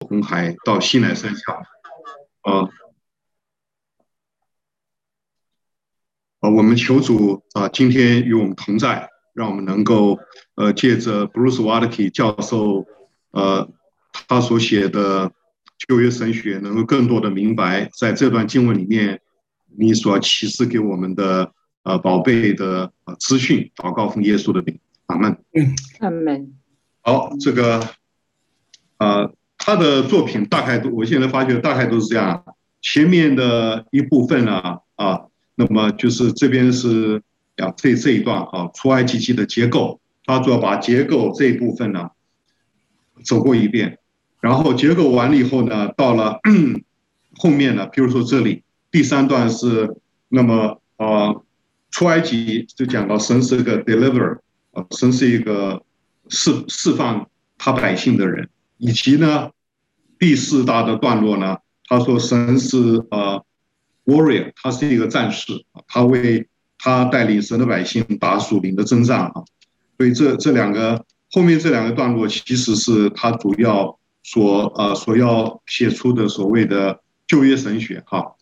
红海到西南山下，啊，啊，我们求主啊，今天与我们同在，让我们能够呃，借着 Bruce Waltke 教授呃，他所写的旧约神学，能够更多的明白，在这段经文里面，你所启示给我们的呃宝贝的呃资讯，祷告奉耶稣的名，阿门。嗯，阿门。好，这个呃。他的作品大概都，我现在发觉大概都是这样。前面的一部分呢，啊，那么就是这边是啊这这一段啊，出埃及记的结构，他主要把结构这一部分呢走过一遍，然后结构完了以后呢，到了 后面呢，比如说这里第三段是那么啊，出埃及就讲到神是一个 deliver，啊，神是一个释释放他百姓的人，以及呢。第四大的段落呢，他说神是呃 warrior，他是一个战士，他为他带领神的百姓打属灵的征战啊，所以这这两个后面这两个段落其实是他主要所呃所要写出的所谓的旧约神学哈。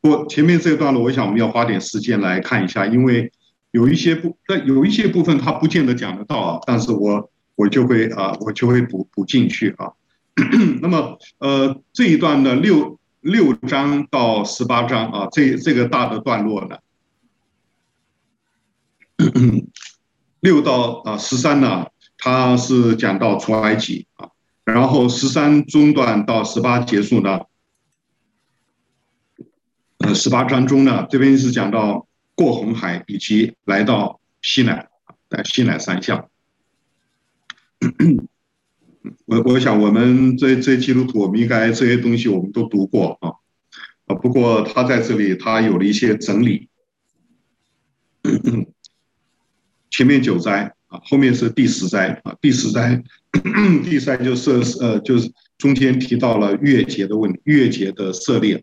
不过前面这个段落，我想我们要花点时间来看一下，因为有一些部但有一些部分他不见得讲得到啊，但是我我就会啊我就会补补进去啊。那么，呃，这一段的六六章到十八章啊，这这个大的段落呢，六到啊十三呢，它是讲到出埃及啊，然后十三中段到十八结束呢，呃，十八章中呢，这边是讲到过红海以及来到西南，在西南三项。我我想，我们这这基督徒，我们应该这些东西我们都读过啊啊。不过他在这里，他有了一些整理。前面九灾啊，后面是第十灾啊。第十灾，第十灾就是呃，就是中间提到了月节的问题，月节的设立啊，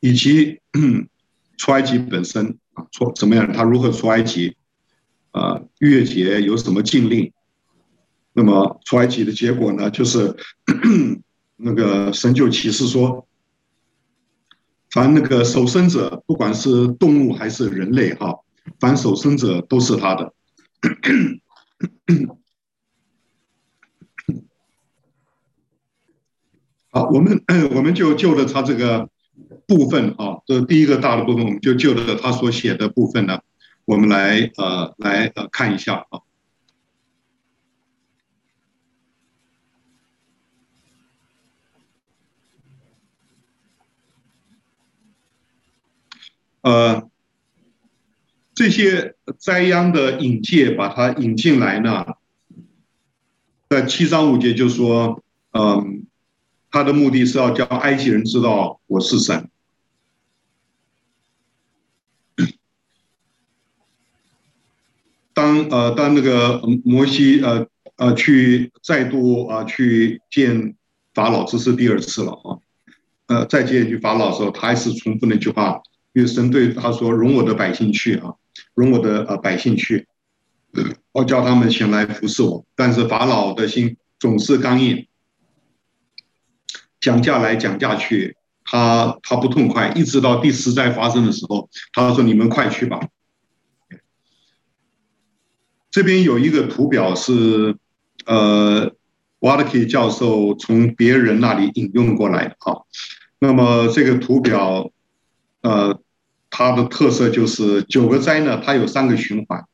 以及 出埃及本身啊，出怎么样？他如何出埃及？啊，月节有什么禁令？那么出埃及的结果呢？就是 那个神就启示说，凡那个守生者，不管是动物还是人类，哈，凡守生者都是他的。好，我们 我们就就着他这个部分啊，这第一个大的部分，我们就就着他所写的部分呢，我们来呃来呃看一下啊。呃，这些灾殃的引介，把它引进来呢，在七章五节就说，嗯，他的目的是要叫埃及人知道我是神。当呃当那个摩西呃呃去再度啊、去见法老，这是第二次了啊，呃再见去法老的时候，他还是重复那句话。因为神对他说：“容我的百姓去啊，容我的呃百姓去，我叫他们前来服侍我。”但是法老的心总是刚硬，讲价来讲价去，他他不痛快。一直到第十灾发生的时候，他说：“你们快去吧。”这边有一个图表是呃，Waltke 教授从别人那里引用过来的啊。那么这个图表呃。它的特色就是九个灾呢，它有三个循环，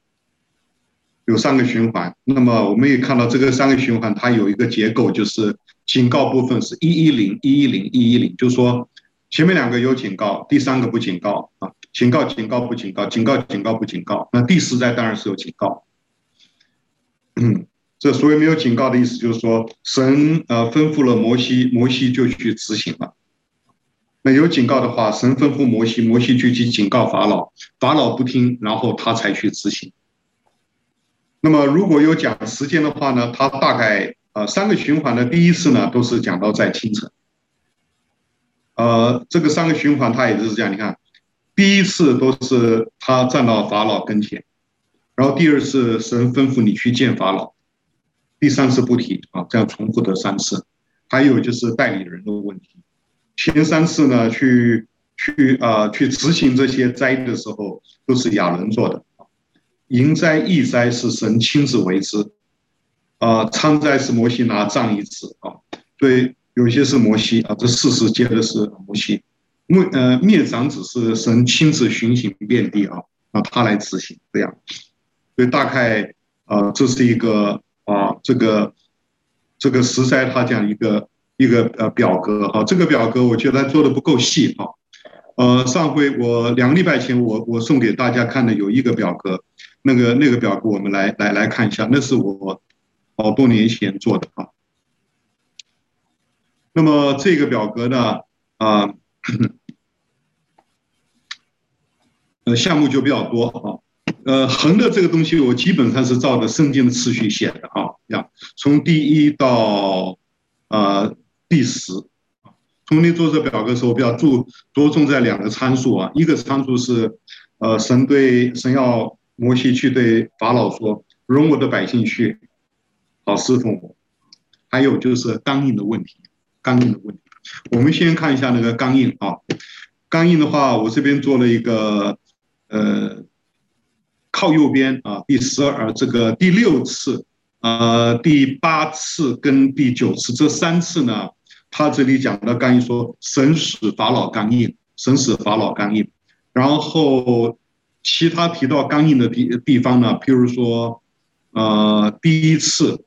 有三个循环。那么我们也看到这个三个循环，它有一个结构，就是警告部分是一一零一一零一一零，就是说前面两个有警告，第三个不警告啊，警告警告不警告，警告警告不警告。那第十灾当然是有警告。嗯，这所谓没有警告的意思，就是说神呃吩咐了摩西，摩西就去执行了。那有警告的话，神吩咐摩西，摩西就去警告法老，法老不听，然后他才去执行。那么如果有讲时间的话呢，他大概呃三个循环的第一次呢都是讲到在清晨。呃，这个三个循环他也就是这样，你看，第一次都是他站到法老跟前，然后第二次神吩咐你去见法老，第三次不提啊，这样重复的三次。还有就是代理人的问题，前三次呢，去去啊、去执行这些灾的时候，都是亚伦做的。营灾易灾是神亲自为之，啊，仓灾是摩西拿杖一次啊，所以有些是摩西啊，这四十接的是摩西。灭呃灭长子是神亲自巡行遍地啊，啊他来执行这样，所以大概啊这是一个啊这个这个十灾他这样一个一个呃表格啊，这个表格我觉得做的不够细啊，呃上回我两个礼拜前我我送给大家看的有一个表格。那个那个表格，我们来来来看一下，那是我好多年前做的啊。那么这个表格呢，啊，呃，项目就比较多啊。呃，横的这个东西，我基本上是照着圣经的次序写的啊，呀，从第一到呃第十。从你做这表格的时候，比较注着重在两个参数啊，一个参数是呃神对神要。摩西去对法老说：“容我的百姓去，好侍奉我。”还有就是刚硬的问题，刚硬的问题。我们先看一下那个刚硬啊，刚硬的话，我这边做了一个呃，靠右边啊，第十二这个第六次，呃，第八次跟第九次这三次呢，他这里讲的刚硬说神使法老刚硬，神使法老刚硬，然后。其他提到刚硬的地地方呢，譬如说，呃，第一次、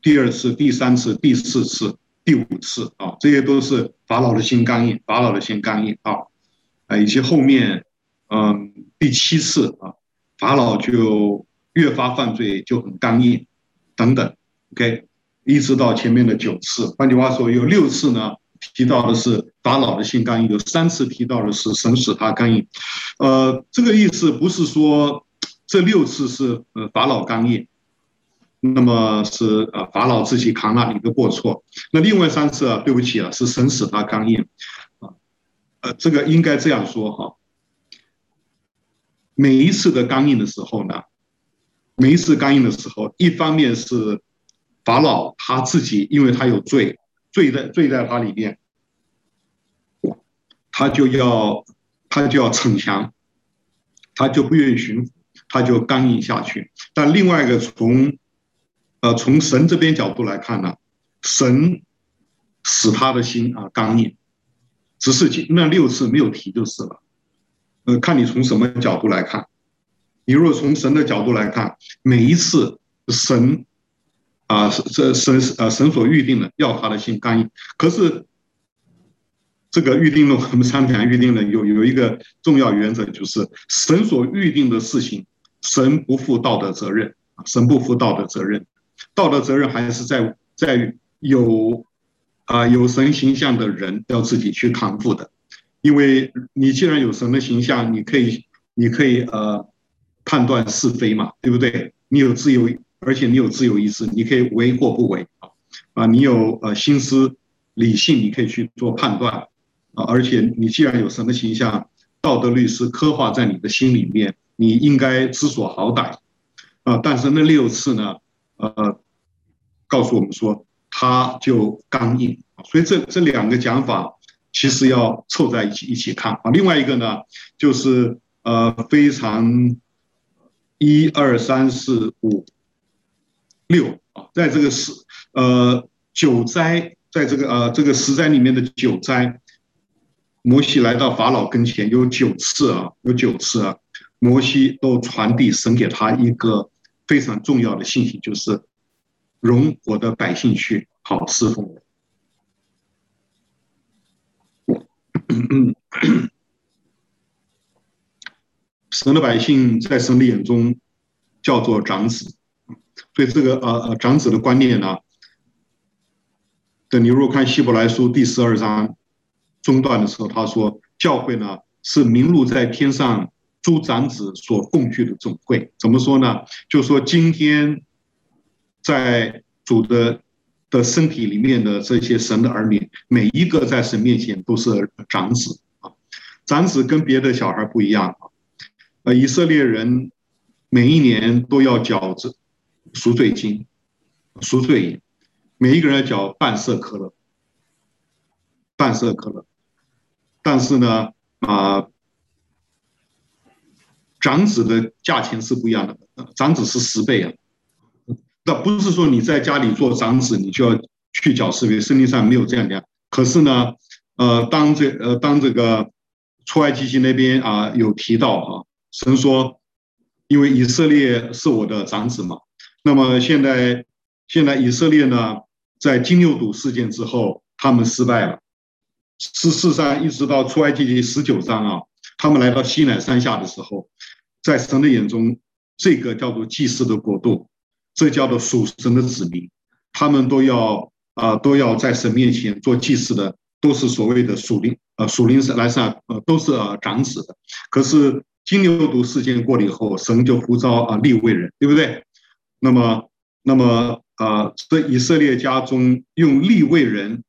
第二次、第三次、第四次、第五次啊，这些都是法老的心刚硬，法老的心刚硬啊，啊，以及后面，嗯、第七次啊，法老就越发犯罪就很刚硬，等等，OK，一直到前面的九次，换句话说，有六次呢。提到的是法老的心刚硬，有三次提到的是神使他刚硬，呃，这个意思不是说这六次是呃法老刚硬，那么是呃法老自己扛了一个过错，那另外三次啊，对不起啊，是神使他刚硬，啊，呃，这个应该这样说哈，每一次的刚硬的时候呢，每一次刚硬的时候，一方面是法老他自己，因为他有罪。罪在罪在他里面，他就要他就要逞强，他就不愿意寻，他就刚硬下去。但另外一个从呃从神这边角度来看呢，神使他的心啊刚硬，只是那六次没有提就是了。呃，看你从什么角度来看，你若从神的角度来看，每一次神。啊，这神呃神所预定的要他的心刚硬，可是这个预定了，我们常讲预定了有有一个重要原则，就是神所预定的事情，神不负道德责任，神不负道德责任，道德责任还是在在有啊有神形象的人要自己去扛负的，因为你既然有神的形象，你可以你可以呃判断是非嘛，对不对？你有自由。而且你有自由意志，你可以为或不为啊，啊，你有呃心思理性，你可以去做判断啊。而且你既然有神的形象，道德律是刻画在你的心里面，你应该知所好歹啊。但是那六次呢，呃，告诉我们说他就刚硬，所以这这两个讲法其实要凑在一起一起看啊。另外一个呢，就是呃非常一二三四五。六啊，在这个十呃九灾，在这个呃这个十灾里面的九灾，摩西来到法老跟前有九次啊，有九次啊，摩西都传递神给他一个非常重要的信息，就是容我的百姓去，好侍奉我。神的百姓在神的眼中叫做长子。所以这个呃呃长子的观念呢，等你如果看希伯来书第十二章中段的时候，他说教会呢是名录在天上诸长子所共聚的总会。怎么说呢？就说今天在主的的身体里面的这些神的儿女，每一个在神面前都是长子啊。长子跟别的小孩不一样啊。呃，以色列人每一年都要缴着赎罪金，赎罪银，每一个人要缴半色可乐，半色可乐。但是呢，啊、长子的价钱是不一样的，长子是十倍啊。那不是说你在家里做长子，你就要去缴十倍，圣经上没有这样讲。可是呢，呃，当这呃当这个出埃及记那边啊、有提到啊，神说，因为以色列是我的长子嘛，那么现在现在以色列呢，在金牛犊事件之后，他们失败了。事实上，一直到出埃及记十九章啊，他们来到西乃山下的时候，在神的眼中，这个叫做祭祀的国度，这叫做属神的子民，他们都要啊、都要在神面前做祭祀的，都是所谓的属灵呃属灵来上呃都是长子的。可是金牛犊事件过了以后，神就呼召啊利未人，对不对？那么那么啊，在、呃、以色列家中用利未人，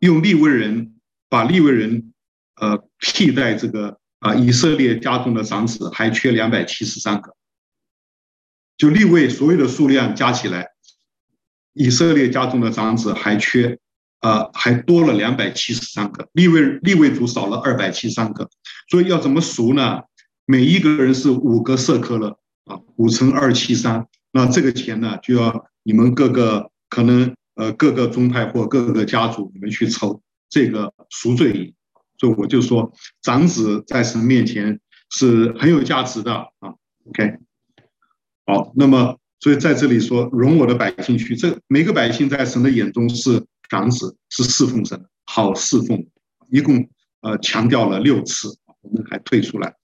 用利未人。把利未人，呃，替代这个啊，以色列家中的长子还缺两百七十三个，就利未所有的数量加起来，以色列家中的长子还缺，呃，还多了两百七十三个，利未利未族少了二百七三个，所以要怎么数呢？每一个人是五个舍客勒啊，五乘二七三，那这个钱呢，就要你们各个可能呃各个宗派或各个家族你们去筹。这个赎罪银，所以我就说，长子在神面前是很有价值的啊。OK，好，那么所以在这里说，容我的百姓去，这每个百姓在神的眼中是长子，是侍奉神，好侍奉。一共呃强调了六次，我们还退出来，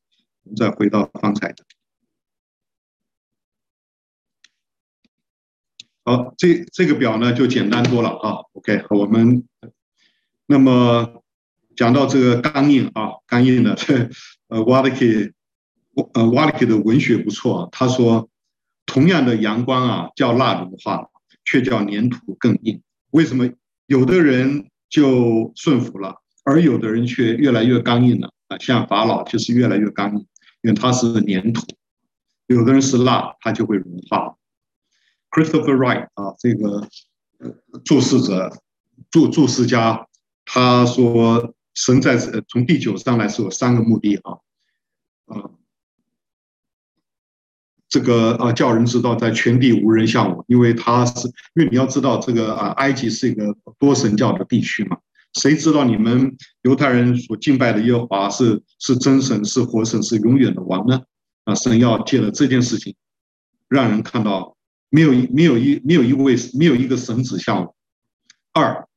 我们再回到方才的。好，这这个表呢就简单多了啊。OK，我们。那么讲到这个刚硬啊，刚硬的，呃，瓦利克，呃，瓦利克的文学不错啊。他说，同样的阳光啊，叫蜡融化，却叫粘土更硬。为什么有的人就顺服了，而有的人却越来越刚硬了啊？像法老就是越来越刚硬，因为他是粘土。有的人是蜡，他就会融化。Christopher Wright 啊，这个注释者，注注释家。他说：“神在从第九章来是有三个目的啊，啊，这个啊叫人知道在全地无人像我，因为他是因为你要知道这个啊埃及是一个多神教的地区嘛，谁知道你们犹太人所敬拜的耶和华是是真神是活神是永远的王呢？啊，神要借了这件事情，让人看到没有一没有一没有一位没有一个神子像我。二，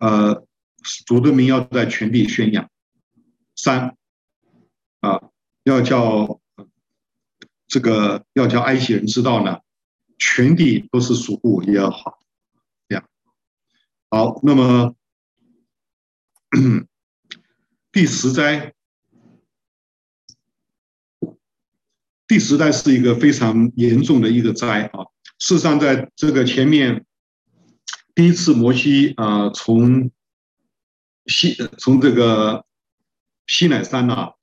呃。”主的名要在全地宣扬。三，啊，要叫这个要叫埃及人知道呢，全地都是属乎我耶和华。这样，好，那么 第十灾，第十灾是一个非常严重的一个灾啊。事实上，在这个前面第一次摩西啊从西从这个西乃山呐、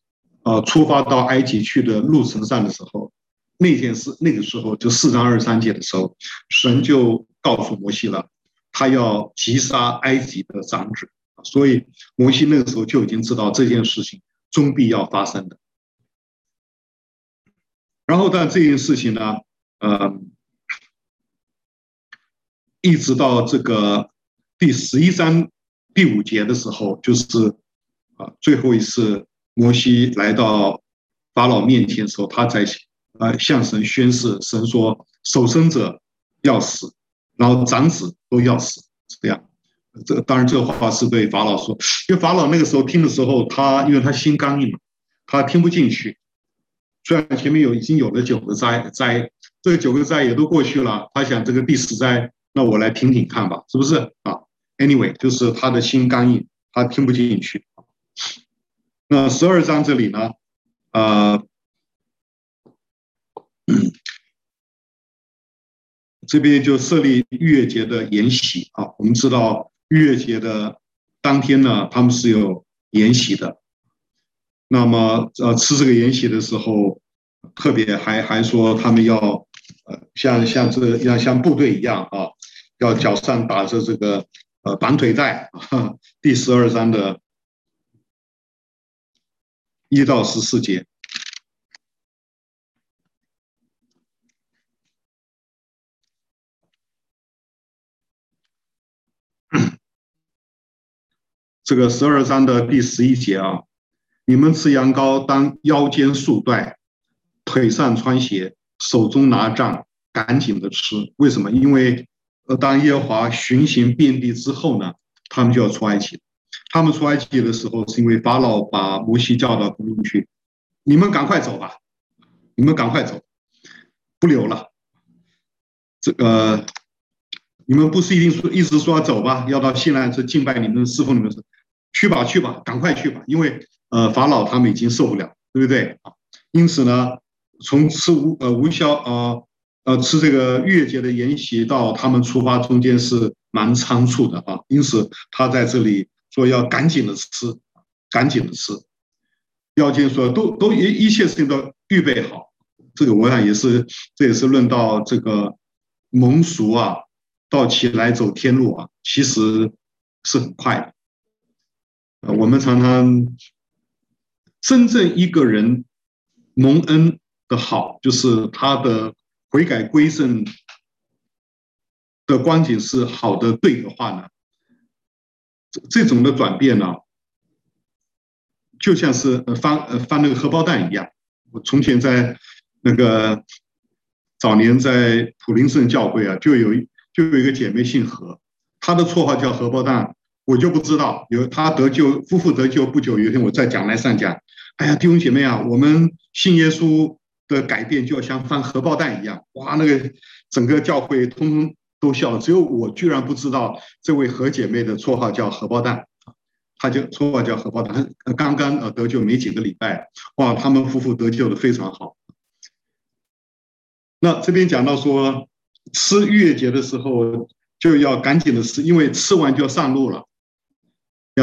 啊，出发到埃及去的路程上的时候，那件事那个时候就四章二十三节的时候，神就告诉摩西了，他要击杀埃及的长子，所以摩西那个时候就已经知道这件事情终必要发生的。然后但这件事情呢，呃，一直到这个第十一章。第五节的时候，就是啊，最后一次摩西来到法老面前的时候，他才啊向神宣誓，神说守生者要死，然后长子都要死，这样。这当然这个话是对法老说，因为法老那个时候听的时候，他因为他心刚硬嘛，他听不进去。虽然前面有已经有了九个灾灾，这九个灾也都过去了，他想这个第十灾，那我来听听看吧，是不是啊？Anyway，就是他的心刚硬，他听不进去。那十二章这里呢，呃，这边就设立逾越节的筵席啊。我们知道逾越节的当天呢，他们是有筵席的。那么呃，吃这个筵席的时候，特别还还说他们要呃像像这样像部队一样啊。要脚上打着这个呃绑腿带啊。第十二章的一到十四节。这个十二章的第十一节啊，你们吃羊羔，当腰间束带，腿上穿鞋，手中拿杖，赶紧的吃。为什么？因为呃，当耶和华巡行遍地之后呢，他们就要出埃及。他们出埃及的时候，是因为法老把摩西叫到宫中去，你们赶快走吧，你们赶快走，不留了。这个你们不是一定说一直说要走吧？要到西奈去敬拜你们的，侍奉你们。去吧，去吧，赶快去吧，因为呃，法老他们已经受不了，对不对啊？因此呢，从吃无呃无酵呃呃吃这个逾越节的筵席到他们出发中间是蛮仓促的啊，因此他在这里说要赶紧的吃，赶紧的吃，妖精说都都一一切事情都预备好，这个我想也是这也是论到这个蒙俗啊，到齐来走天路啊，其实是很快的。我们常常真正一个人蒙恩的好，就是他的悔改归正的光景是好的对的话呢，这种的转变呢，就像是翻呃翻那个荷包蛋一样。我从前在那个早年在普林斯顿教会啊，就有就有一个姐妹姓何，她的绰号叫荷包蛋。我就不知道，有他得救，夫妇得救不久，有一天我在讲台上讲，哎呀，弟兄姐妹啊，我们信耶稣的改变就要像翻荷包蛋一样，哇，那个整个教会通通都笑了，只有我居然不知道这位何姐妹的绰号叫荷包蛋，她就绰号叫荷包蛋，刚刚呃得救没几个礼拜，哇，他们夫妇得救的非常好。那这边讲到说吃逾越节的时候就要赶紧的吃，因为吃完就要上路了。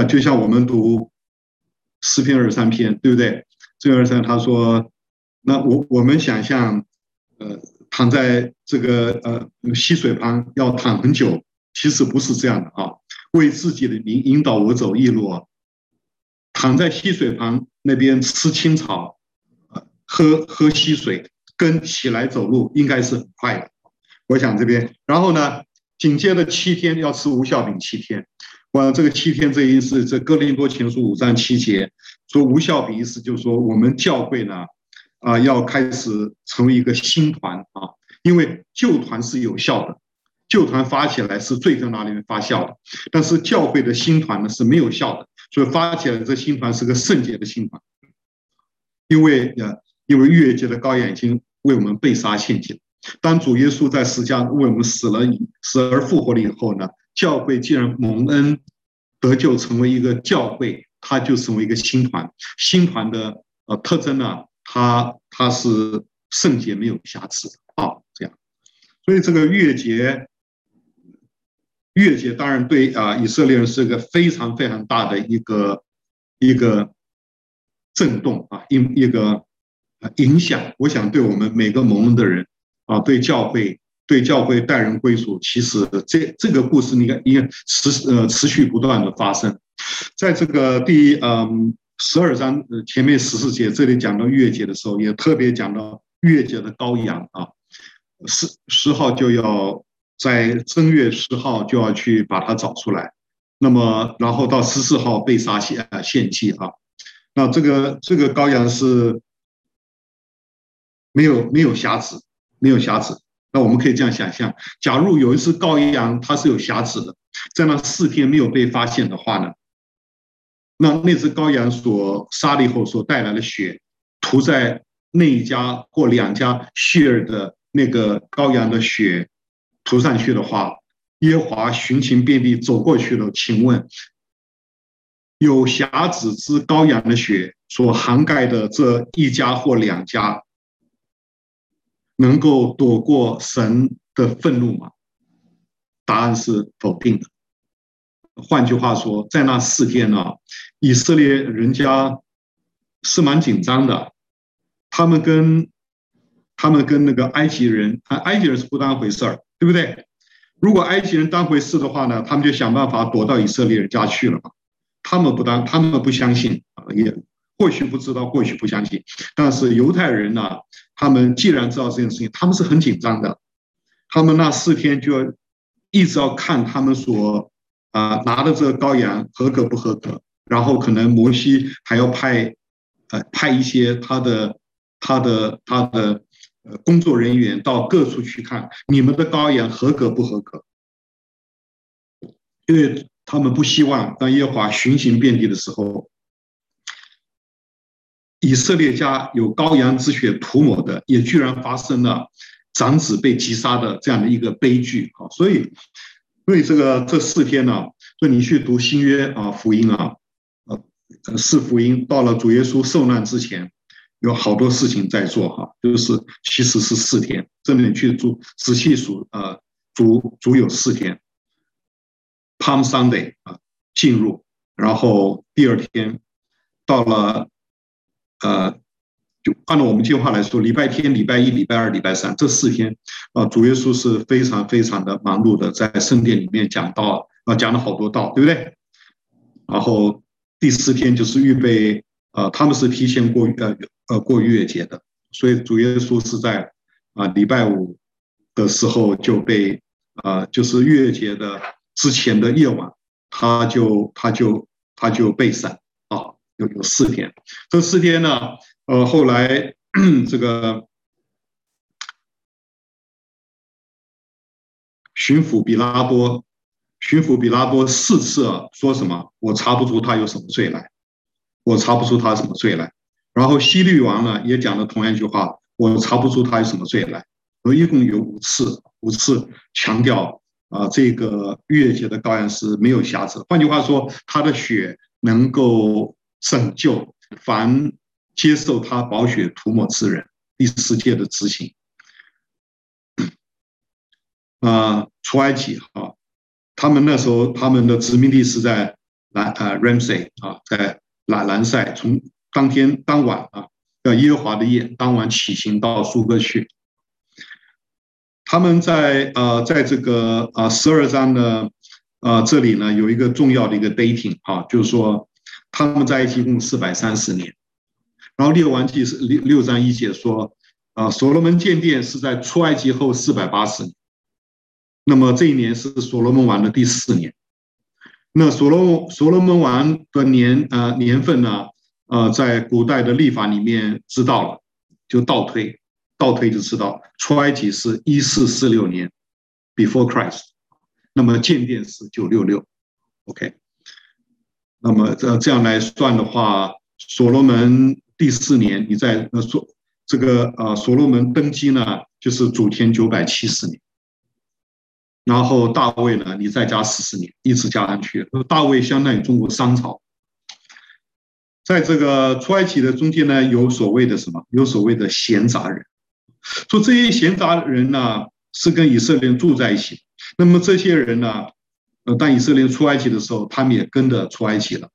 就像我们读诗篇二十三篇，对不对？这二十三他说，那我我们想象，呃，躺在这个呃溪水旁要躺很久，其实不是这样的啊。为自己的名引导我走一路啊，躺在溪水旁那边吃青草，喝喝溪水，跟起来走路应该是很快的。我想这边，然后呢，紧接着七天要吃无效饼七天。哇，这个七天这意思，这哥林多前书五章七节说无效饼意思就是说我们教会呢，啊，要开始成为一个新团啊，因为旧团是有效的，旧团发起来是最在那里面发酵的，但是教会的新团呢是没有效的，所以发起来这新团是个圣洁的新团，因为呃，因为逾越节的羔羊已经为我们被杀献祭，当主耶稣在十字架为我们死了，死而复活了以后呢，教会既然蒙恩得救，成为一个教会，它就成为一个新团。新团的呃特征呢，他他是圣洁没有瑕疵的啊，这样。所以这个逾越节，逾越节当然对啊以色列人是一个非常非常大的一个一个震动啊，一一个影响。我想对我们每个蒙恩的人啊，对教会。对教会待人归属，其实这这个故事应该应该持呃持续不断的发生，在这个第嗯十二章前面十四节这里讲到月节的时候，也特别讲到月节的羔羊啊，十十号就要在正月十号就要去把它找出来，那么然后到十四号被杀献献祭啊，那这个这个羔羊是没有没有瑕疵，没有瑕疵。那我们可以这样想象，假如有一只羔羊，它是有瑕疵的，在那四天没有被发现的话呢，那那只羔羊所杀了以后所带来的血，涂在那一家或两家谢尔的那个羔羊的血涂上去的话，耶华巡行遍地走过去了，请问有瑕疵之羔羊的血所涵盖的这一家或两家，能够躲过神的愤怒吗？答案是否定的。换句话说，在那四天呢，以色列人家是蛮紧张的，他们跟他们跟那个埃及人，埃及人是不当回事儿，对不对？如果埃及人当回事的话呢，他们就想办法躲到以色列人家去了嘛。他们不当，他们不相信啊，也或许不知道，或许不相信。但是犹太人呢，他们既然知道这件事情，他们是很紧张的。他们那四天就要一直要看他们所啊拿的这个羔羊合格不合格，然后可能摩西还要派呃派一些他的他的他的呃工作人员到各处去看你们的羔羊合格不合格，因为他们不希望当耶和华巡行遍地的时候，以色列家有羔羊之血涂抹的，也居然发生了。长子被击杀的这样的一个悲剧啊，所以，所以这个这四天呢，所以你去读新约啊福音啊，四福音到了主耶稣受难之前，有好多事情在做哈，就是其实是四天，这里去做仔细数呃，主主有四天，Palm Sunday 啊进入，然后第二天到了呃。就按照我们计划来说，礼拜天、礼拜一、礼拜二、礼拜三这四天，啊，主耶稣是非常非常的忙碌的，在圣殿里面讲道，啊，讲了好多道，对不对？然后第四天就是预备，啊，他们是提前过呃呃过逾越节的，所以主耶稣是在啊礼拜五的时候就被啊，就是逾越节的之前的夜晚，他就他就他就被审啊，有有四天，这四天呢。呃，后来这个巡抚比拉多，巡抚比拉多四次说什么？我查不出他有什么罪来，我查不出他什么罪来。然后西律王呢也讲了同样一句话，我查不出他有什么罪来。我一共有五次，五次强调啊，这个逾越节的羔羊是没有瑕疵。换句话说，他的血能够拯救凡。接受他宝血涂抹之人，第四诫的执行。啊，出埃及啊，他们那时候他们的殖民地是在兰啊 Ramsey 啊，在兰兰塞，从当天当晚啊，叫耶和华的夜，当晚起行到苏格去。他们在呃，在这个啊十二章呢，啊这里呢有一个重要的一个 dating 啊，就是说他们在一起共四百三十年。然后列王记是六六章一节说，啊，所罗门建殿是在出埃及后四百八十年，那么这一年是所罗门王的第四年。那所罗所罗门王的年啊年份呢，呃，在古代的历法里面知道了，就倒推，倒推就知道出埃及是一四四六年，before Christ，那么建殿是九六六，OK，那么这这样来算的话，所罗门。第四年，你在呃所这个呃所罗门登基呢，就是主前九百七十年。然后大卫呢，你再加四十年，一直加上去。大卫相当于中国商朝。在这个出埃及的中间呢，有所谓的什么？有所谓的闲杂人。说这些闲杂人呢，是跟以色列人住在一起。那么这些人呢，呃，当以色列出埃及的时候，他们也跟着出埃及了。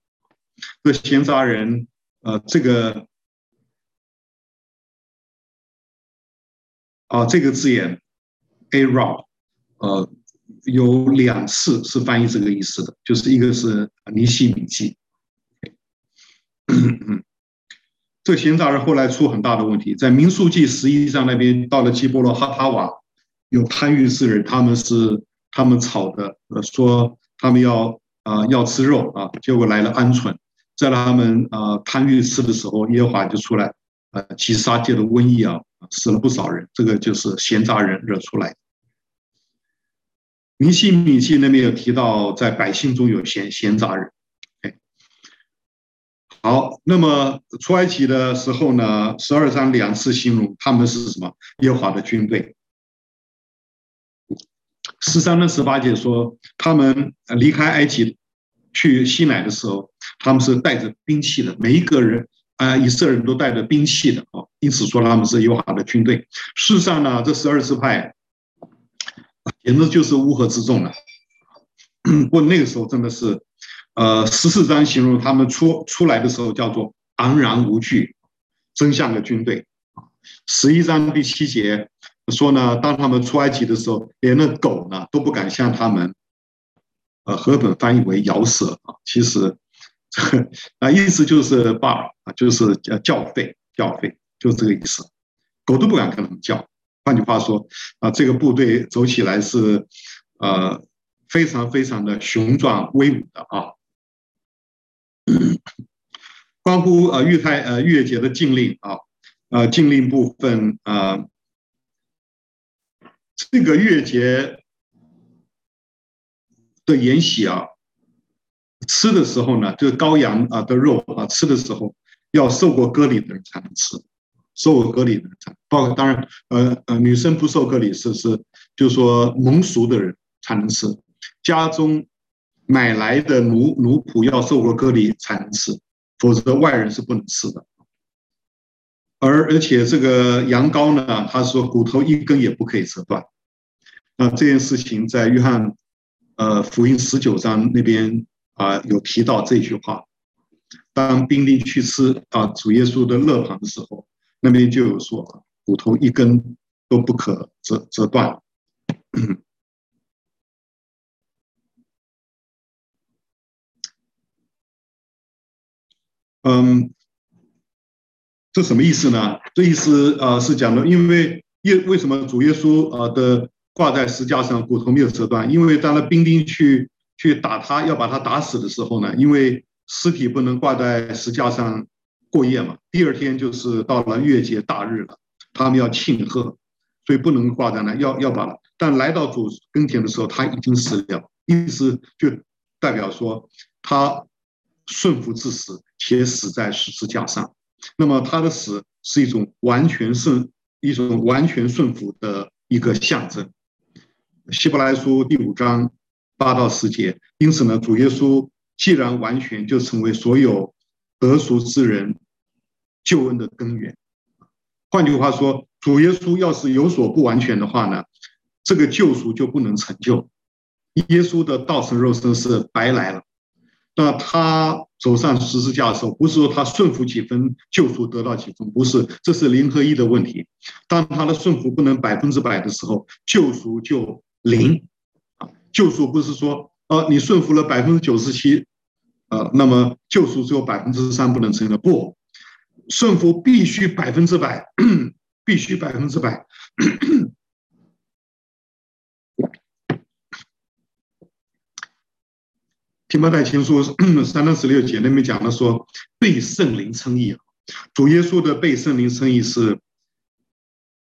这闲杂人，呃，这个。啊，这个字眼，Arab，呃，有两次是翻译这个意思的，就是一个是尼西米记，这闲杂人后来出很大的问题，在民数记十一章那边，到了基波罗哈塔瓦，有贪欲之人，他们是他们吵的，呃，说他们要啊、呃、要吃肉啊，结果来了鹌鹑，在他们啊、呃、贪欲吃的时候，耶和华就出来，呃，击杀界的瘟疫啊。死了不少人，这个就是闲杂人惹出来的。尼希米记那边有提到，在百姓中有闲闲杂人。好，那么出埃及的时候呢，十二章两次形容他们是什么？耶和华的军队。十三跟十八节说，他们离开埃及去西奈的时候，他们是带着兵器的，每一个人。啊，以色列人都带着兵器的啊，因此说他们是耶和华的军队。事实上呢，这十二支派简直就是乌合之众了。不过那个时候真的是，呃，十四章形容他们出出来的时候叫做昂然无惧，真像个军队。十一章第七节说呢，当他们出埃及的时候，连那狗呢都不敢向他们，呃，和本翻译为咬舌啊，其实啊意思就是巴啊，就是叫叫吠，叫吠，就是这个意思，狗都不敢跟他们叫。换句话说啊，这个部队走起来是呃非常非常的雄壮威武的啊。关乎呃逾太呃月节的禁令啊，呃禁令部分啊。呃这个月节的筵席啊，吃的时候呢，就是羔羊啊的肉啊，吃的时候要受过割礼的人才能吃，受过割礼的人才，包括当然呃呃女生不受割礼是是，就说蒙赎的人才能吃，家中买来的奴奴仆要受过割礼才能吃，否则外人是不能吃的。而而且这个羊羔呢，他说骨头一根也不可以折断。那这件事情在约翰，呃，福音十九章那边啊有提到这句话。当兵丁去吃啊主耶稣的肋旁的时候，那边就有说骨头一根都不可折折断。嗯，这什么意思呢？这意思啊是讲的，因为耶为什么主耶稣啊的。挂在石架上，骨头没有折断，因为当那兵丁去去打他，要把他打死的时候呢，因为尸体不能挂在石架上过夜嘛，第二天就是到了月节大日了，他们要庆贺，所以不能挂在那，要要把。但来到主跟前的时候，他已经死了，意思就代表说他顺服至死，且死在十字架上。那么他的死是一种完全顺，一种完全顺服的一个象征。希伯来书第五章八到十节，因此呢，主耶稣既然完全，就成为所有得赎之人救恩的根源。换句话说，主耶稣要是有所不完全的话呢，这个救赎就不能成就。耶稣的道成肉身是白来了。那他走上十字架的时候，不是说他顺服几分，救赎得到几分，不是，这是零和一的问题。当他的顺服不能百分之百的时候，救赎就。零啊，救赎不是说，呃，你顺服了百分之九十七，呃，那么救赎只有百分之三不能成的。不，顺服必须百分之百，必须百分之百。提摩太前书三章十六节那边讲了说，被圣灵称义，主耶稣的被圣灵称义是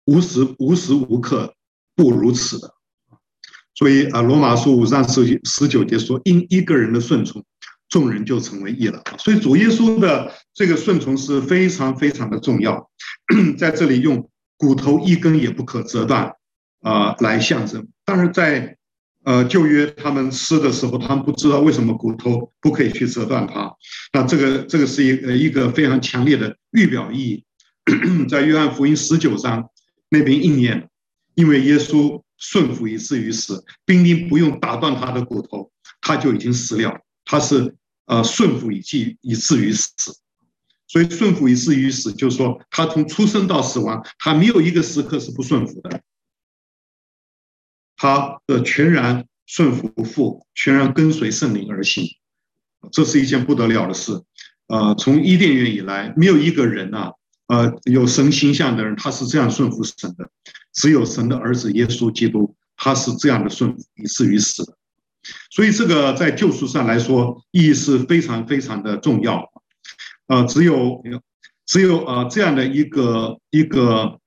无时无时无刻不如此的。所以啊，《罗马书》五章十十九节说：“因一个人的顺从，众人就成为义了。”所以主耶稣的这个顺从是非常非常的重要。在这里用骨头一根也不可折断啊来象征。但是在呃旧约他们吃的时候，他们不知道为什么骨头不可以去折断它。那这个这个是一呃一个非常强烈的预表意义，在约翰福音十九章那边应验，因为耶稣。顺服以至于死，兵丁不用打断他的骨头，他就已经死了。他是呃顺服以至以至于死，所以顺服以至于死，就是说他从出生到死亡，他没有一个时刻是不顺服的。他的全然顺服父，全然跟随圣灵而行，这是一件不得了的事。呃，从伊甸园以来，没有一个人啊。呃，有神形象的人，他是这样顺服神的；只有神的儿子耶稣基督，他是这样的顺服，以至于死的。所以，这个在救赎上来说，意义是非常非常的重要。呃，只有只有呃这样的一个一个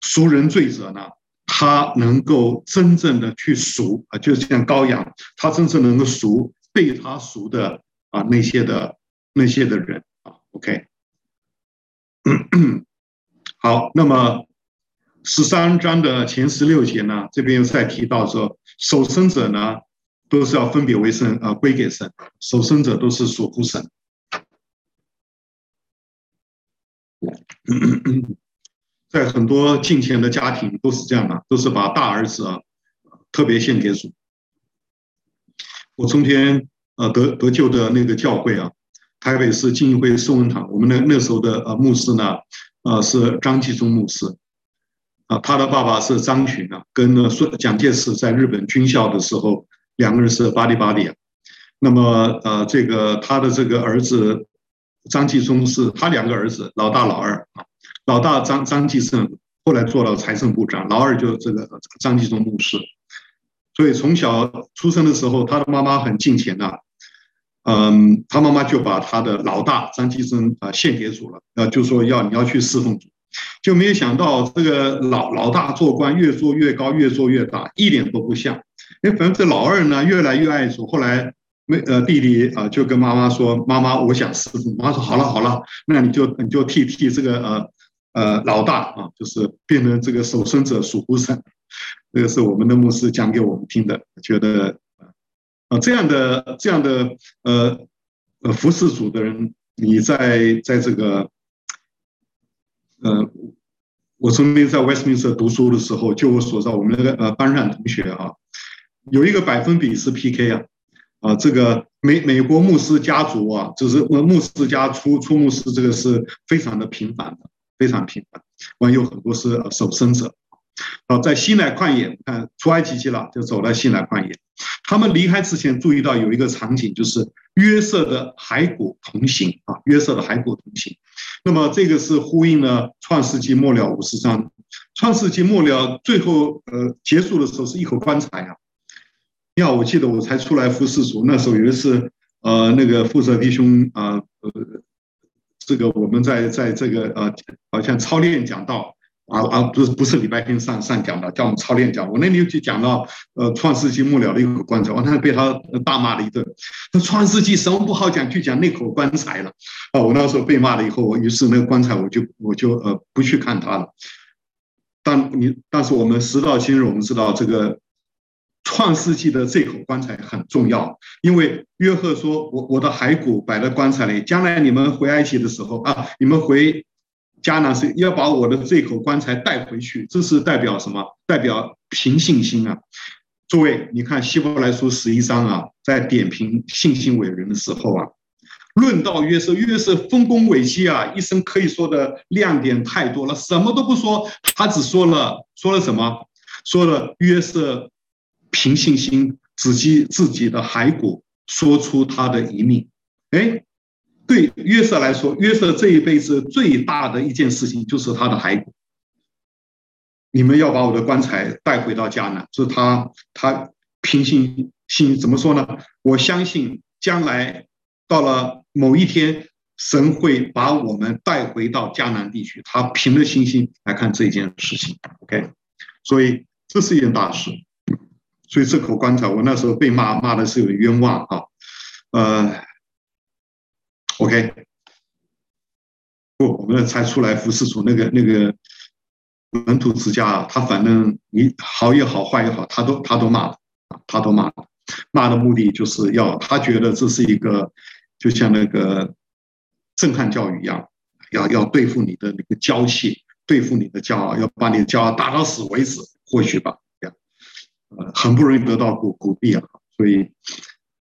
赎人罪者呢，他能够真正的去赎啊，就像羔羊，他真正能够赎被他赎的啊那些的那些的人啊。OK。好，那么十三章的前十六节呢，这边又再提到说，守生者呢都是要分别为圣啊，归给神。守生者都是属乎神。在很多敬虔的家庭都是这样的，都是把大儿子啊特别献给主。我从前呃得得救的那个教会啊。台北市浸会圣文堂，我们那那时候的呃牧师呢，呃是张继忠牧师，啊，他的爸爸是张群啊，跟呢孙蒋介石在日本军校的时候，两个人是巴黎巴黎啊。那么呃，这个他的这个儿子张继聪是他两个儿子，老大老二啊，老大张张继胜后来做了财政部长，老二就这个张继聪牧师。所以从小出生的时候，他的妈妈很敬虔呐，嗯，他妈妈就把他的老大张继生啊献给主了，呃，就说要你要去侍奉主。就没有想到这个老老大做官越做越高，越做越大，一点都不像。哎，反正这老二呢越来越爱主。后来没呃弟弟啊就跟妈妈说：“妈妈，我想侍奉。”妈妈说：“好了好了，那你就你就替替这个呃呃老大啊，就是变成这个守身者属乎神。”这个是我们的牧师讲给我们听的，觉得啊这样的这样的呃呃服侍主的人，你在在这个。呃，我曾经在 Westminster 读书的时候，就我所知，我们那个呃班上同学啊，有一个百分比是 PK 啊，啊，这个美美国牧师家族啊，就是牧师家出出牧师，这个是非常的频繁的，非常频繁，完有很多是守生者。啊，在西乃旷野，看出埃及记了，就走到西乃旷野。他们离开之前，注意到有一个场景，就是约瑟的骸骨同行啊，约瑟的骸骨同行。那么这个是呼应了创世纪末了五十章。创世纪末了最后呃结束的时候是一口棺材啊。要我记得我才出来服侍主，那时候有一次呃那个负责弟兄啊呃，这个我们在在这个呃好像操练讲道。啊啊，不是不是礼拜天上上讲的，叫我们操练讲。我那里就讲到，呃，创世纪末了的一口棺材，我那被他大骂了一顿。那创世纪什么不好讲，就讲那口棺材了。啊，我那时候被骂了以后，我于是那个棺材我就我就呃不去看它了。但你但是我们时到今日，我们知道这个创世纪的这口棺材很重要，因为约瑟说我我的骸骨摆在棺材里，将来你们回埃及的时候啊，你们回。迦南是要把我的这口棺材带回去，这是代表什么？代表凭信心啊！诸位，你看希伯来书十一章啊，在点评信心伟人的时候啊，论到约瑟，约瑟丰功伟绩啊，一生可以说的亮点太多了，什么都不说，他只说了说了什么？说了约瑟凭信心自己自己的骸骨说出他的遗命，哎。对约瑟来说，约瑟这一辈子最大的一件事情就是他的骸骨。你们要把我的棺材带回到迦南，是他他凭信心怎么说呢？我相信将来到了某一天，神会把我们带回到迦南地区。他凭着信心来看这件事情。OK，所以这是一件大事。所以这口棺材，我那时候被骂骂的是有冤枉啊，呃。OK，不，我们才出来服侍主那个那个门徒之家，他反正你好也好，坏也好，他都他都骂了，他都骂了，骂的目的就是要他觉得这是一个就像那个震撼教育一样，要要对付你的那个娇气，对付你的骄傲，要把你的骄傲打到死为止，或许吧，这样，呃，很不容易得到鼓鼓励啊，所以。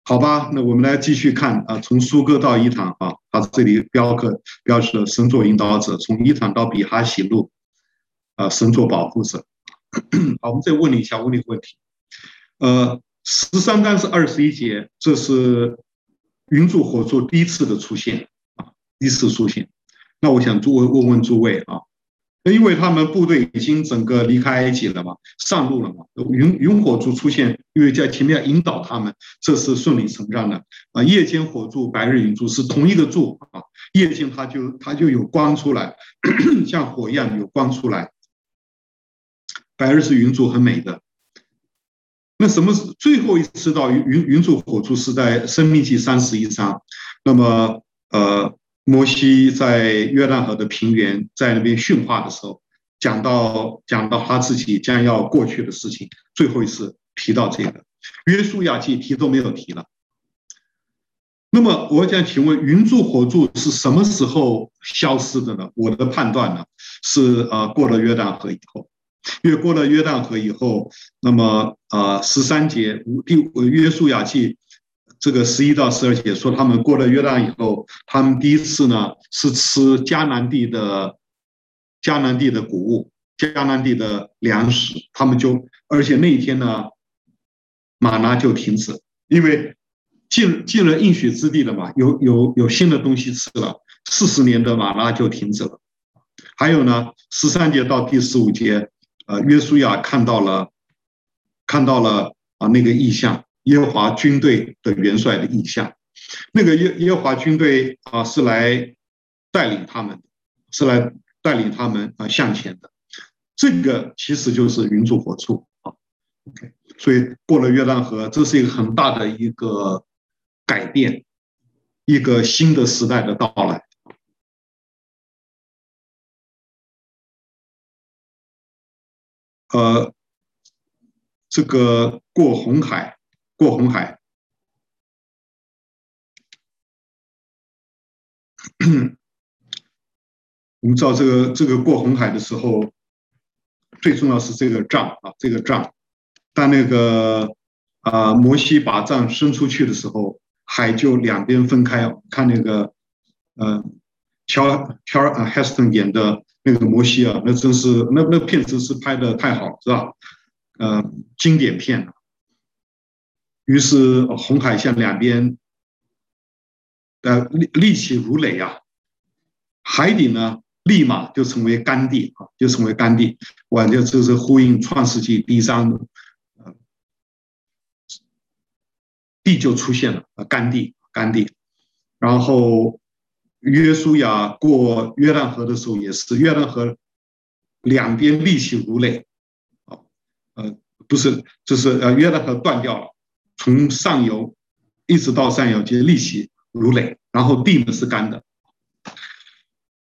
好吧，那我们来继续看啊，从苏哥到伊坦啊，他这里标刻标示了神作引导者，从伊坦到比哈喜路，啊，神作保护者。好，我们再问你一下，问你个问题，呃，十三章是二十一节，这是云柱火柱第一次的出现啊，第一次出现。那我想诸位问问诸位啊。因为他们部队已经整个离开埃及了嘛，上路了嘛，云云火柱出现，因为在前面引导他们，这是顺理成章的啊。夜间火柱，白日云柱是同一个柱啊，夜间它就它就有光出来，像火一样有光出来。白日是云柱，很美的。那什么是最后一次到云云云柱火柱是在生命记三十一章，那么呃。摩西在约旦河的平原，在那边训话的时候，讲到讲到他自己将要过去的事情，最后一次提到这个，约书亚记提都没有提了。那么我想请问，云柱火柱是什么时候消失的呢？我的判断呢是呃过了约旦河以后，因为过了约旦河以后，那么呃十三节第约书亚记。这个十一到十二节说，他们过了约旦以后，他们第一次呢是吃迦南地的迦南地的谷物迦南地的粮食，他们就而且那一天呢，马拉就停止，因为进进了应许之地了嘛，有有有新的东西吃了，四十年的马拉就停止了。还有呢，十三节到第十五节，呃，约书亚看到了看到了啊那个异象，耶和华军队的元帅的印象，那个耶耶和华军队啊是来带领他们，是来带领他们啊向前的。这个其实就是云柱火柱啊，OK，所以过了约旦河，这是一个很大的一个改变，一个新的时代的到来。呃，这个过红海，过红海，我们知道这个这个过红海的时候。最重要是这个杖啊，这个杖。当那个啊，摩西把杖伸出去的时候，海就两边分开。看那个呃，乔乔啊，Heston 演的那个摩西啊，那真是那那片子是拍的太好了，是吧？呃，经典片。于是红海向两边呃立立起如垒啊，海底呢？立马就成为干地啊，就成为干地，完全这是呼应创世纪第三，呃，地就出现了啊，干地，干地。然后约书亚过约旦河的时候也是，约旦河两边立起如垒，啊，呃，不是，就是呃，约旦河断掉了，从上游一直到上游就立起如垒，然后地呢是干的。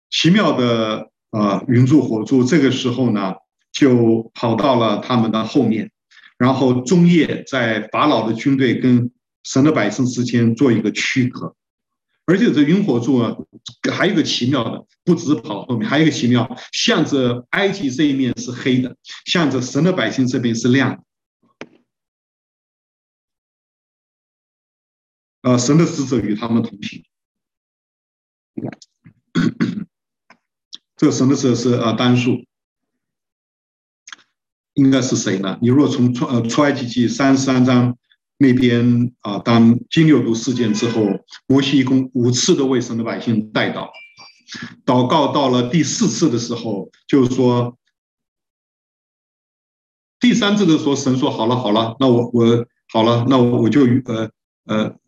奇妙的呃云柱火柱，这个时候呢，就跑到了他们的后面，然后中叶在法老的军队跟神的百姓之间做一个区隔，而且这云火柱啊，还有一个奇妙的，不只跑后面，还有一个奇妙，向着埃及这一面是黑的，向着神的百姓这边是亮的，呃，神的使者与他们同行。这个神的使者是呃单数，应该是谁呢？你若从出呃出埃及记三十三章那边啊，当金牛犊事件之后，摩西一共五次的为神的百姓代祷，祷告到了第四次的时候，就是说第三次的时候，神说好了好了，那我我好了，那我我就呃呃。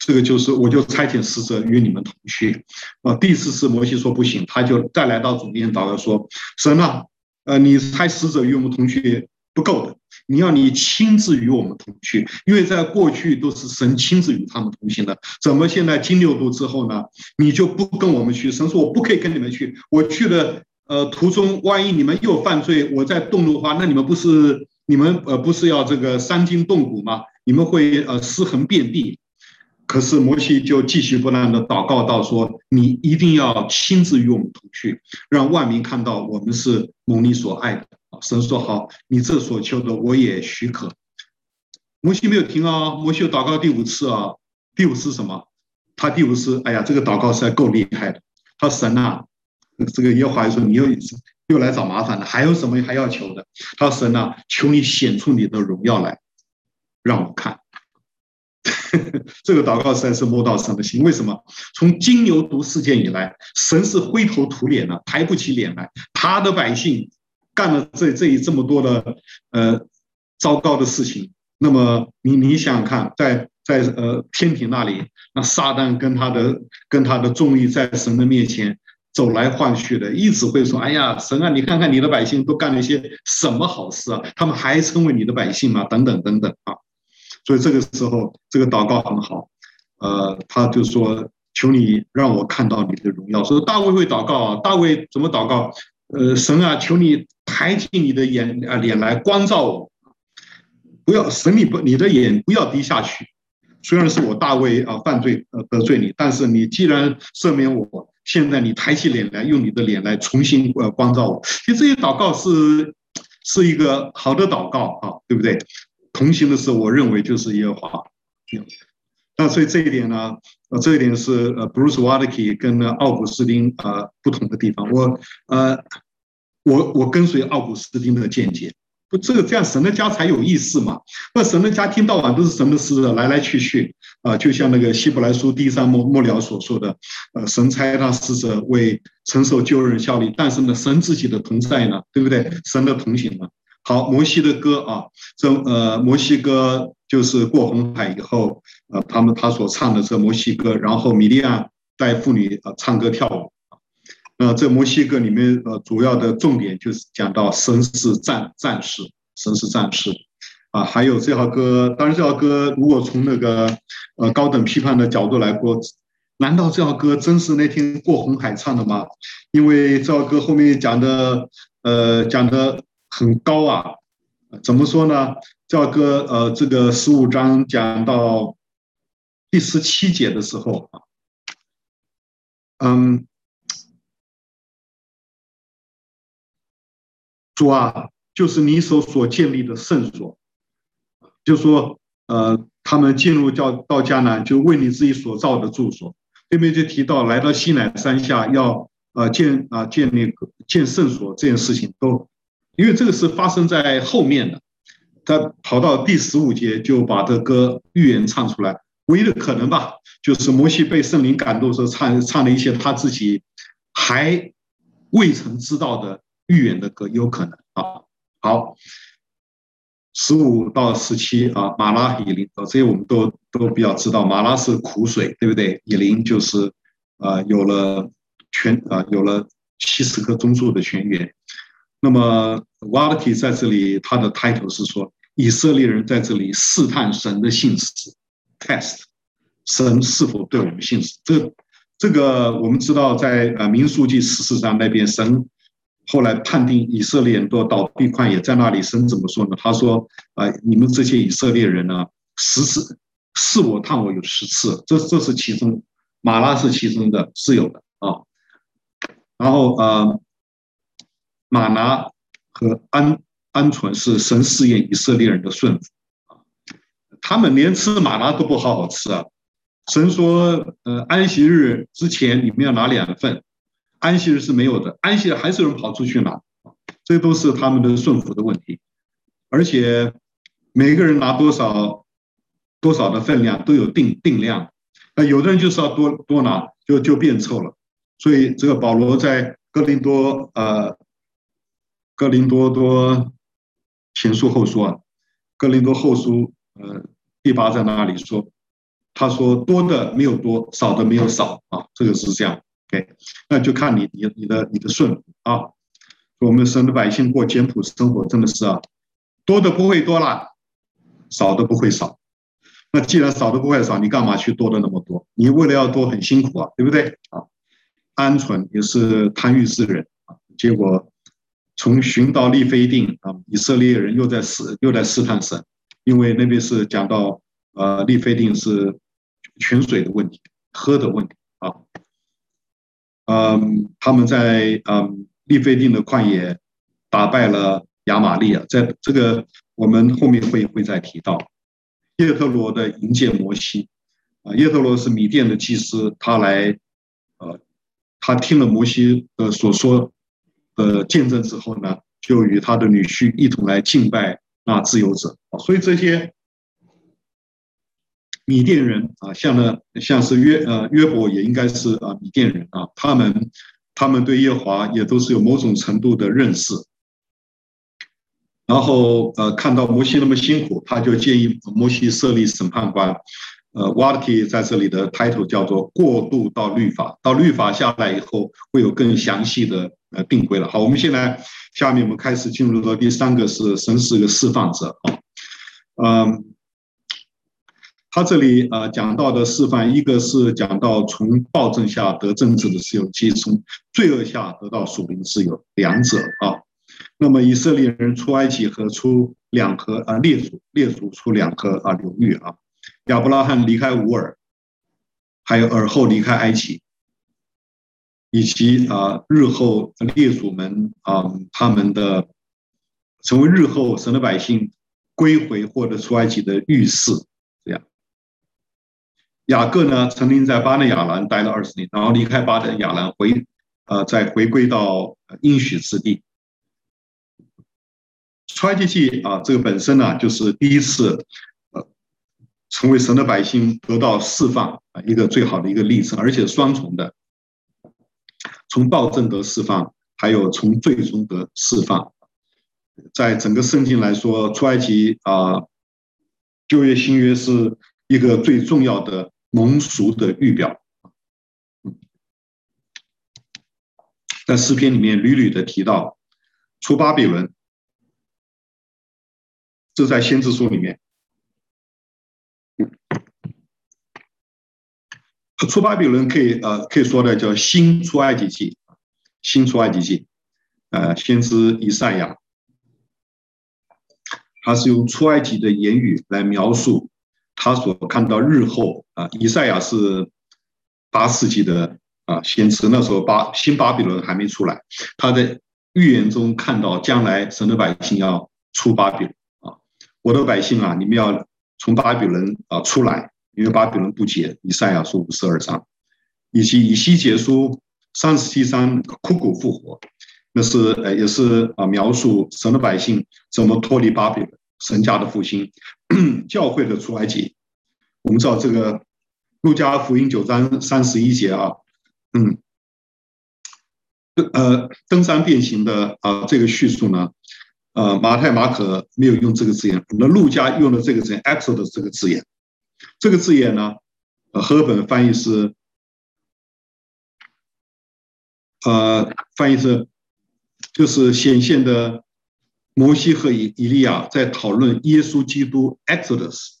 这个就是，我就差遣使者与你们同去。啊，第四次摩西说不行，他就再来到主面祷告说：“神啊，呃，你差使者与我们同去不够的，你要你亲自与我们同去，因为在过去都是神亲自与他们同行的，怎么现在金牛犊之后呢？你就不跟我们去？神说我不可以跟你们去，我去了呃途中，万一你们又犯罪，我再动怒的话，那你们不是你们呃不是要这个伤筋动骨吗？你们会呃尸横遍地。”可是摩西就继续不断的祷告到说：“你一定要亲自与我们同去，让万民看到我们是蒙你所爱的。”神说：“好，你这所求的我也许可。”摩西没有停啊，摩西祷告第五次啊，第五次什么？他第五次，哎呀，这个祷告实在够厉害的。他说：“神啊，这个耶和华说你又又来找麻烦了，还有什么还要求的？”他说：“神啊，求你显出你的荣耀来，让我看。” 这个祷告实在是摸到神的心。为什么？从金牛犊事件以来，神是灰头土脸的，抬不起脸来。他的百姓干了这这这么多的呃糟糕的事情。那么你你想想看，在在呃天庭那里，那撒旦跟他的跟他的众议在神的面前走来晃去的，一直会说：“哎呀，神啊，你看看你的百姓都干了一些什么好事啊？他们还称为你的百姓吗？等等等等啊。”所以这个时候，这个祷告很好，呃，他就说：“求你让我看到你的荣耀。”说大卫会祷告啊，大卫怎么祷告？呃，神啊，求你抬起你的眼啊脸来光照我，不要神你不你的眼不要低下去。虽然是我大卫啊犯罪呃得罪你，但是你既然赦免我，现在你抬起脸来，用你的脸来重新呃光照我。其实这些祷告是是一个好的祷告啊，对不对？同行的时候，我认为就是耶和华。那所以这一点呢，呃，这一点是呃，布鲁斯瓦德基跟呢奥古斯丁呃不同的地方。我呃我我跟随奥古斯丁的见解。不，这个这样神的家才有意思嘛？那神的家听到晚都是神的使者来来去去啊，就像那个希伯来书第三末末了所说的，呃，神差他使者为承受救人效力，但是呢，神自己的同在呢，对不对？神的同行呢？好，摩西的歌啊，这呃，摩西歌就是过红海以后，呃，他们他所唱的这摩西歌，然后米利亚带妇女啊唱歌跳舞。呃，这摩西歌里面，呃，主要的重点就是讲到神是战战士，神是战士，啊，还有这首歌，当然这首歌如果从那个呃高等批判的角度来说，难道这首歌真是那天过红海唱的吗？因为这首歌后面讲的，呃，讲的很高啊，怎么说呢？教哥，呃，这个十五章讲到第十七节的时候啊，嗯。主啊，就是你所所建立的圣所，就说，呃，他们进入到到迦南，就为你自己所造的住所。对面就提到来到西乃山下要呃建啊建立建圣所这件事情，都因为这个是发生在后面的。他跑到第十五节就把这歌预言唱出来，唯一的可能吧，就是摩西被圣灵感动时候唱唱了一些他自己还未曾知道的。预言的歌有可能啊，好，十五到十七啊，马拉以琳啊，这些我们都都比较知道。马拉是苦水，对不对？以琳就是啊，有了全啊，有了七十棵棕树的泉源。那么瓦勒提在这里，他的 title 是说，以色列人在这里试探神的信实，test 神是否对我们信实。这这个我们知道，在呃民数记十四章那边神。后来判定以色列人都倒闭旷野，在那里神怎么说呢？他说：“啊，你们这些以色列人呢，十次试我探我有十次，这这是其中，马拉是其中的，是有的啊。然后呃，马拿和鹌鹌鹑是神试验以色列人的顺服，他们连吃马拿都不好好吃啊。神说：呃，安息日之前你们要拿两份。”安息日是没有的，安息日还是有人跑出去拿，这都是他们的顺服的问题。而且每个人拿多少多少的分量都有定定量，那有的人就是要多多拿，就就变臭了。所以这个保罗在哥林多呃格林多多前书后书啊，格林多后书呃第八在那里说？他说多的没有多，少的没有少啊，这个是这样。OK，那就看你你你的你的顺服啊。我们神的百姓过简朴生活，真的是啊，多的不会多了，少的不会少。那既然少的不会少，你干嘛去多的那么多？你为了要多很辛苦啊，对不对啊？鹌鹑也是贪欲之人啊，结果从寻到利非定啊，以色列人又在试又在试探神，因为那边是讲到呃利非定是泉水的问题，喝的问题啊。嗯，他们在嗯利非定的旷野打败了亚玛力啊，在这个我们后面会会再提到。叶特罗的迎接摩西啊，叶特罗是米甸的祭司，他来呃，他听了摩西的所说呃见证之后呢，就与他的女婿一同来敬拜那自由者，所以这些。米甸人啊，像呢，像是约呃约伯也应该是啊米甸人啊，他们他们对耶华也都是有某种程度的认识。然后呃看到摩西那么辛苦，他就建议摩西设立审判官。呃，瓦勒提在这里的 title 叫做过渡到律法，到律法下来以后会有更详细的呃定规了。好，我们现在下面我们开始进入到第三个是神是个释放者啊，嗯。他这里呃讲到的示范，一个是讲到从暴政下得政治的自由，即从罪恶下得到属灵自由，两者啊。那么以色列人出埃及和出两河啊，列祖列祖出两河啊流域啊。亚伯拉罕离开乌尔，还有尔后离开埃及，以及啊日后列祖们啊他们的成为日后神的百姓归回或者出埃及的预示。雅各呢，曾经在巴嫩亚兰待了二十年，然后离开巴嫩亚兰回，呃，再回归到应许之地。出埃及记啊，这个本身呢，就是第一次呃，成为神的百姓得到释放啊，一个最好的一个例子，而且双重的，从暴政得释放，还有从罪中得释放。在整个圣经来说，出埃及啊，旧约新约是一个最重要的蒙赎的预表。在诗篇里面屡屡的提到出巴比伦。这在先知书里面，出巴比伦可以呃可以说的叫新出埃及记，新出埃及记，呃，先知以赛亚，他是用出埃及的言语来描述他所看到日后啊，以赛亚是八世纪的啊先知，那时候巴新巴比伦还没出来，他在预言中看到将来神的百姓要出巴比伦啊。我的百姓啊，你们要从巴比伦啊出来，因为巴比伦不解。以赛亚书五十二章，以及以西结书三十七章枯骨复活，那是呃也是啊描述神的百姓怎么脱离巴比伦，神家的复兴，教会的出埃及。我们知道这个路加福音九章三十一节啊，嗯，呃登山变形的啊这个叙述呢。呃，马太、马可没有用这个字眼，那路加用的这个字眼 “Exodus” 这个字眼。这个字眼呢，呃，和合本翻译是，呃，翻译是，就是显现的摩西和以以利亚在讨论耶稣基督 “Exodus”。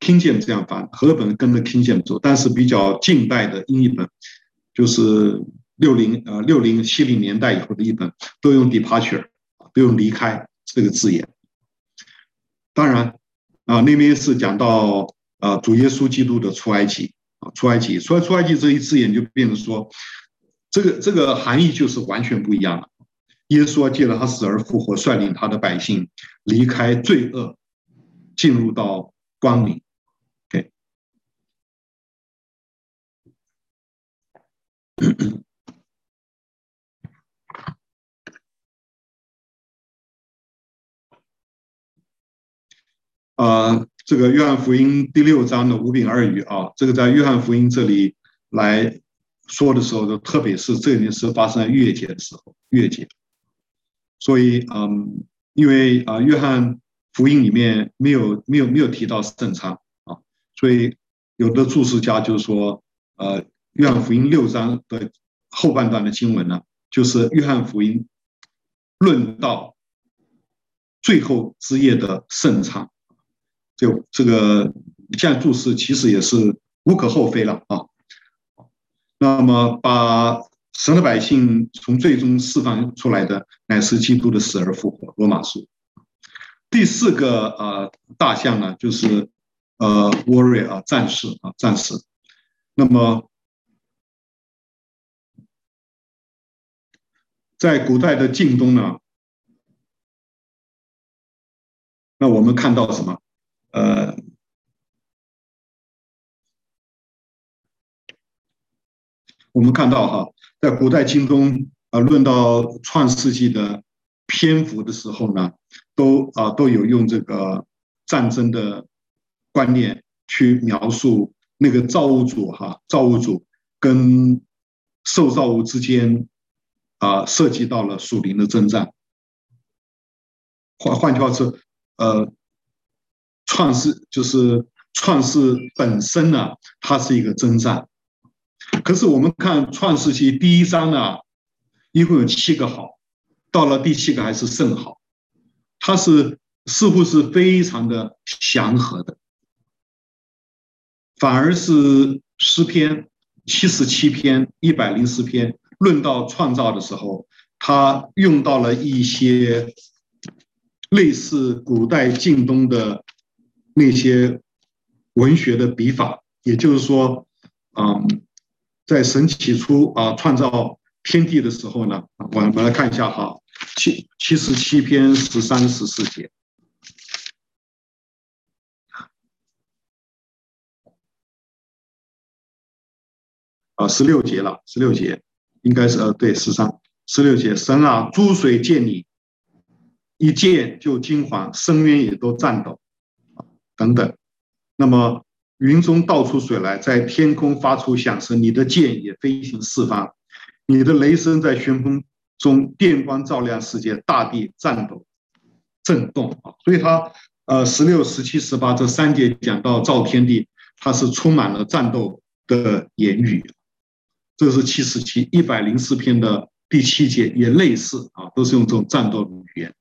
King James 这样翻，和合本跟着 King James 走，但是比较近代的英译本就是。六零呃六零七零年代以后的译本都用 departure，都用离开这个字眼。当然啊，那边是讲到啊主耶稣基督的出埃及啊出埃及，出出埃及这一字眼就变成说，这个这个含义就是完全不一样了。耶稣借着他死而复活，率领他的百姓离开罪恶，进入到光明。OK。呃，这个约翰福音第六章的五饼二鱼啊，这个在约翰福音这里来说的时候，就特别是这件事发生在逾越节的时候，逾越节。所以，嗯，因为啊，约翰福音里面没有没有没有提到圣餐啊，所以有的注释家就是说，呃，约翰福音六章的后半段的经文呢，就是约翰福音论到最后之夜的圣餐。就这个这样注释其实也是无可厚非了啊。那么把神的百姓从最终释放出来的，乃是基督的死而复活。罗马书第四个呃大象呢，就是呃 warrior 啊战士啊战士。那么在古代的近东呢，那我们看到什么？呃，我们看到哈，在古代近东啊，论到创世纪的篇幅的时候呢，都啊都有用这个战争的观念去描述那个造物主哈，造物主跟受造物之间啊，涉及到了属灵的征战。换换句话说，呃。创世就是创世本身呢，它是一个征战。可是我们看创世纪第一章呢，一共有七个好，到了第七个还是甚好，它是似乎是非常的祥和的，反而是诗篇七十七篇一百零四篇论到创造的时候，他用到了一些类似古代近东的。那些文学的笔法，也就是说，嗯，在神起初啊创造天地的时候呢，我们来看一下哈，七七十七篇十三十四节，啊，十六节了，十六节应该是呃对十三。十六节，神啊，诸水见你，一见就惊惶，深渊也都颤抖，等等。那么云中倒出水来，在天空发出响声，你的剑也飞行四方，你的雷声在旋风中电光照亮世界，大地颤抖震动啊！所以他呃十六、十七、十八这三节讲到造天地，它是充满了战斗的言语。这是七十七一百零四篇的第七节，也类似啊，都是用这种战斗的语言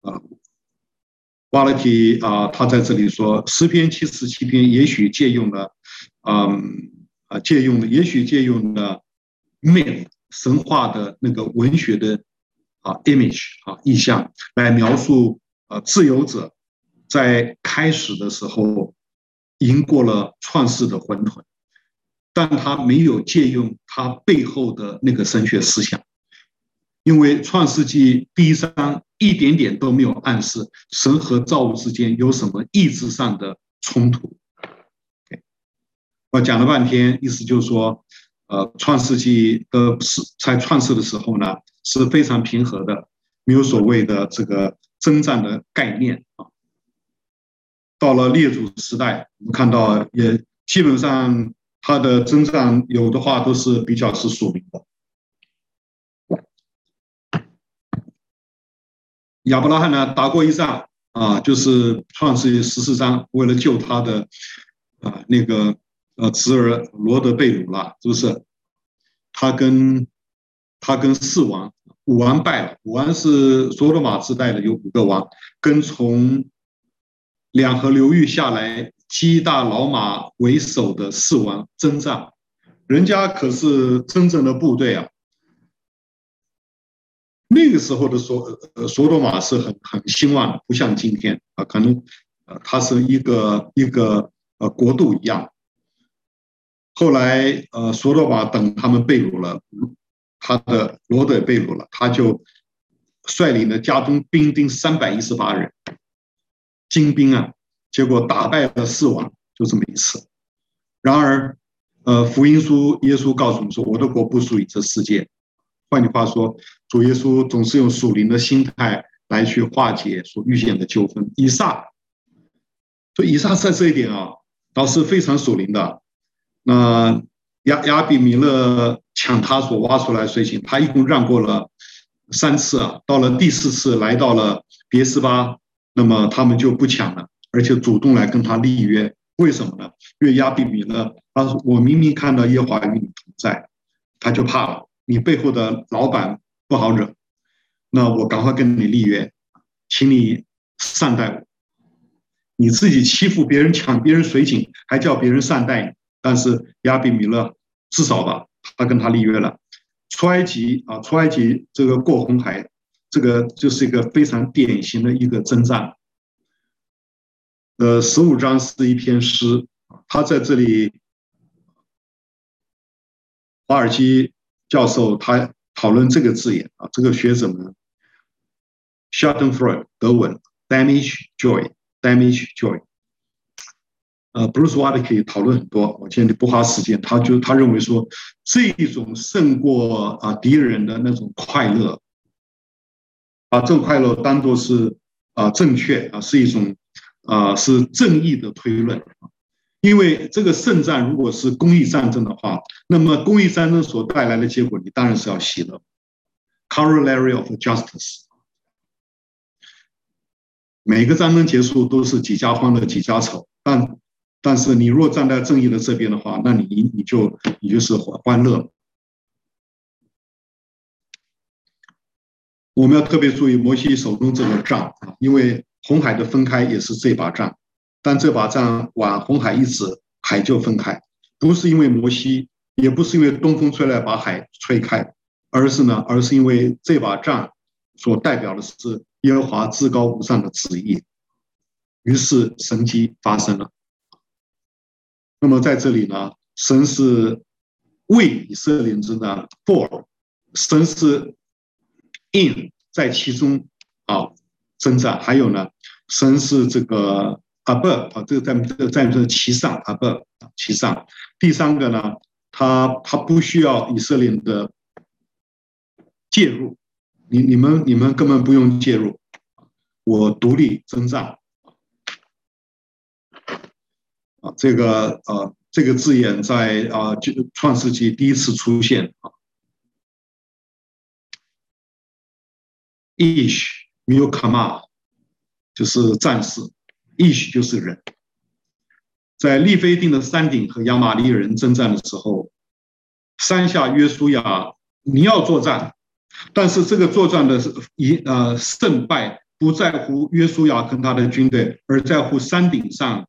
啊。瓦勒提啊，他在这里说诗篇七十七篇，也许借用了，嗯啊，借用了，也许借用了 myth 神话的那个文学的啊 image 啊意象来描述啊自由者在开始的时候赢过了创世的混沌。但他没有借用他背后的那个神学思想，因为《创世纪》第一章一点点都没有暗示神和造物之间有什么意志上的冲突。我讲了半天，意思就是说，呃，《创世纪》的是在创世的时候呢是非常平和的，没有所谓的这个征战的概念啊。到了列祖时代，我们看到也基本上。他的征战有的话都是比较是属名的。亚伯拉罕呢打过一仗啊，就是创世记十四章，为了救他的啊那个呃侄儿罗德贝鲁了，是不是？他跟他跟四王五王败了，五王是所罗马时代的有五个王，跟从两河流域下来。基大老马为首的四王征战，人家可是真正的部队啊。那个时候的所呃所罗马是很很兴旺的，不像今天啊，可能呃它是一个一个呃国度一样。后来呃所罗马等他们被掳了，他的罗德被掳了，他就率领了家中兵丁三百一十八人，精兵啊。结果打败了四王，就这么一次。然而，呃，福音书耶稣告诉我们说：“我的国不属于这世界。”换句话说，主耶稣总是用属灵的心态来去化解所遇见的纠纷。以撒，所以以撒在这一点啊，倒是非常属灵的。那亚亚比米勒抢他所挖出来水井，他一共让过了三次啊。到了第四次，来到了别斯巴，那么他们就不抢了。而且主动来跟他立约，为什么呢？因为亚比米勒，他说我明明看到耶华与你同在，他就怕了。你背后的老板不好惹，那我赶快跟你立约，请你善待我。你自己欺负别人，抢别人水井，还叫别人善待你。但是亚比米勒至少吧，他跟他立约了。出埃及啊，出埃及这个过红海，这个就是一个非常典型的一个征战。呃，十五章是一篇诗，他在这里，华尔基教授他讨论这个字眼啊，这个学者们，Schadenfreude 德文，damage joy，damage joy，呃，Bruce Waltke 可以讨论很多，我今天不花时间，他就他认为说，这一种胜过啊敌人的那种快乐，把这种快乐当做是啊正确啊，是一种。啊，是正义的推论，因为这个圣战如果是公益战争的话，那么公益战争所带来的结果，你当然是要喜乐。Corollary of justice，每个战争结束都是几家欢乐几家愁，但但是你若站在正义的这边的话，那你你就你就是欢欢乐。我们要特别注意摩西手中这个杖啊，因为。红海的分开也是这把杖，但这把杖往红海一指，海就分开，不是因为摩西，也不是因为东风吹来把海吹开，而是呢，而是因为这把杖所代表的是耶和华至高无上的旨意，于是神迹发生了。那么在这里呢，神是为以色列之呢 for，神是 in 在其中啊。征战，还有呢，神是这个 above 啊，这个在这个在这其上 above 其上。第三个呢，他他不需要以色列的介入，你你们你们根本不用介入我独立征战。啊，这个呃，这个字眼在啊，就创世纪第一次出现啊。Ish milkama 就是战士，Ish 就是人。在利非定的山顶和亚玛力人征战的时候，山下约书亚，你要作战，但是这个作战的赢呃胜败不在乎约书亚跟他的军队，而在乎山顶上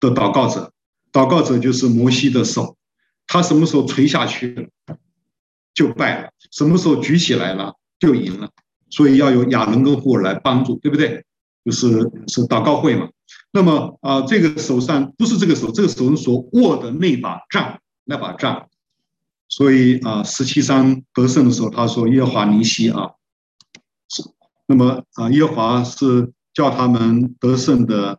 的祷告者。祷告者就是摩西的手，他什么时候垂下去了，就败了；什么时候举起来了，就赢了。所以要有亚伦跟户珥来帮助，对不对？就是是祷告会嘛。那么啊，这个手上不是这个手，这个手所握的那把杖，那把杖。所以啊，十七章得胜的时候，他说耶华尼西啊，是。那么啊，耶华是叫他们得胜的，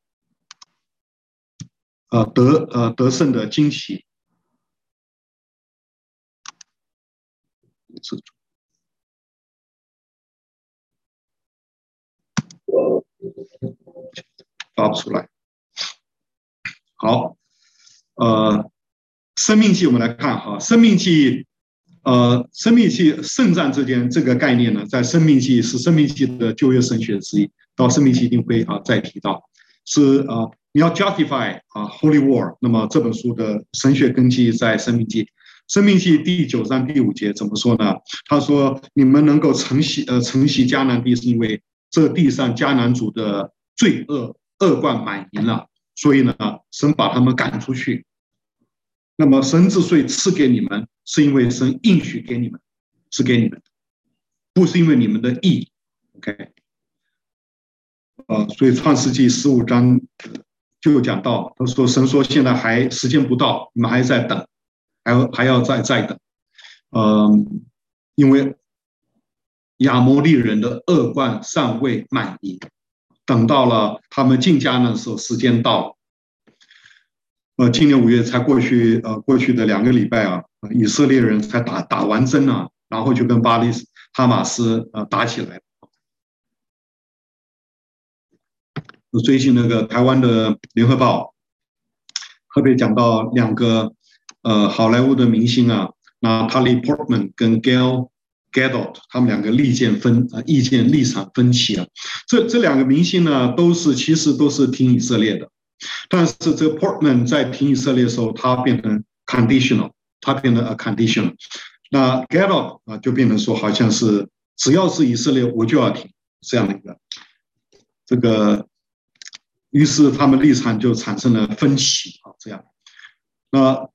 呃，得呃得胜的惊喜。发不出来。好，呃，生命记我们来看哈，生命记，呃，生命记圣战之间这个概念呢，在生命记是生命记的旧约神学之一，到生命记一定会啊再提到，是啊，你要 justify 啊 Holy War，那么这本书的神学根基在生命记，生命记第九章第五节怎么说呢？他说你们能够承袭呃承袭迦南地，是因为这地上迦南族的罪恶。恶贯满盈了，所以呢，神把他们赶出去。那么神之所以赐给你们，是因为神应许给你们，是给你们，不是因为你们的义。OK，呃，所以创世纪十五章就讲到，他说神说现在还时间不到，你们还在等，还要还要再再等。嗯、因为亚摩利人的恶贯尚未满盈。等到了他们进家的时候，时间到。呃，今年五月才过去，呃，过去的两个礼拜啊，以色列人才打打完针啊，然后就跟巴黎哈马斯呃打起来。最近那个台湾的联合报特别讲到两个呃好莱坞的明星啊，那塔利·波特曼跟 Gail。Gadot，他们两个利见分啊，意见立场分歧啊。这这两个明星呢，都是其实都是挺以色列的，但是这 Portman 在挺以色列的时候，他变成 conditional，他变成 a conditional。那 Gadot 啊，就变成说好像是只要是以色列，我就要停这样的一个这个，于是他们立场就产生了分歧啊。这样，那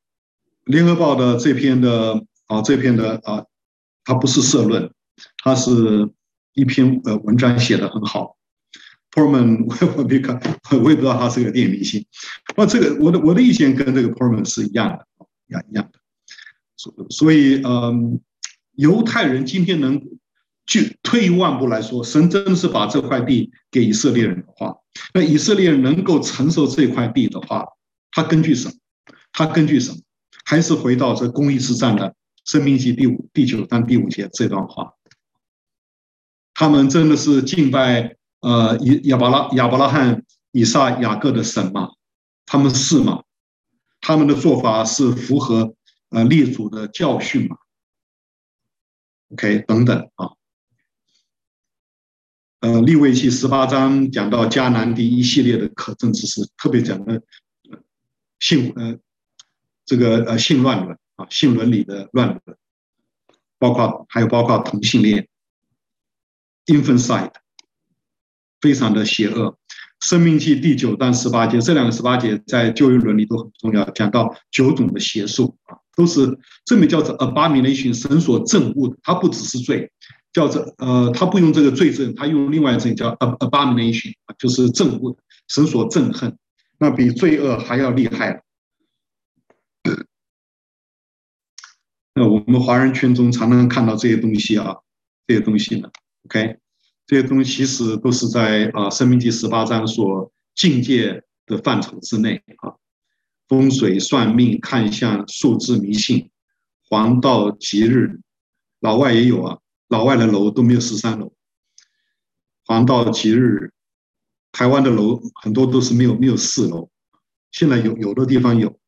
联合报的这篇的啊，这篇的啊。它不是社论，它是一篇呃文章写得很好。Porman，我我没看，我也不知道他是个电影明星。那这个我的我的意见跟这个 Porman 是一样的，一样一样的。所所以嗯，犹太人今天能去退一万步来说，神真的是把这块地给以色列人的话，那以色列人能够承受这块地的话，他根据什么？他根据什么？还是回到这公义之战的。申命记第五、第九章第五节这段话，他们真的是敬拜呃以亚伯拉亚伯拉罕、以撒、雅各的神吗？他们是吗？他们的做法是符合呃列祖的教训吗？OK，等等啊，呃，利未记十八章讲到迦南地一系列的可证之事，特别讲的性呃这个呃性乱伦。性伦理的乱伦，包括还有包括同性恋，infanticide，非常的邪恶。生命记第九章十八节，这两个十八节在旧约伦理都很重要，讲到九种的邪术啊，都是这么叫做 abomination，神所憎恶的，它不只是罪，叫做呃，他不用这个罪证，他用另外一种叫 abomination，就是憎恶，神所憎恨，那比罪恶还要厉害。那我们华人圈中常常看到这些东西啊，这些东西呢，OK，这些东西其实都是在啊《生命第》十八章所禁戒的范畴之内啊。风水、算命、看相、数字迷信、黄道吉日，老外也有啊，老外的楼都没有十三楼。黄道吉日，台湾的楼很多都是没有没有四楼，现在有有的地方有。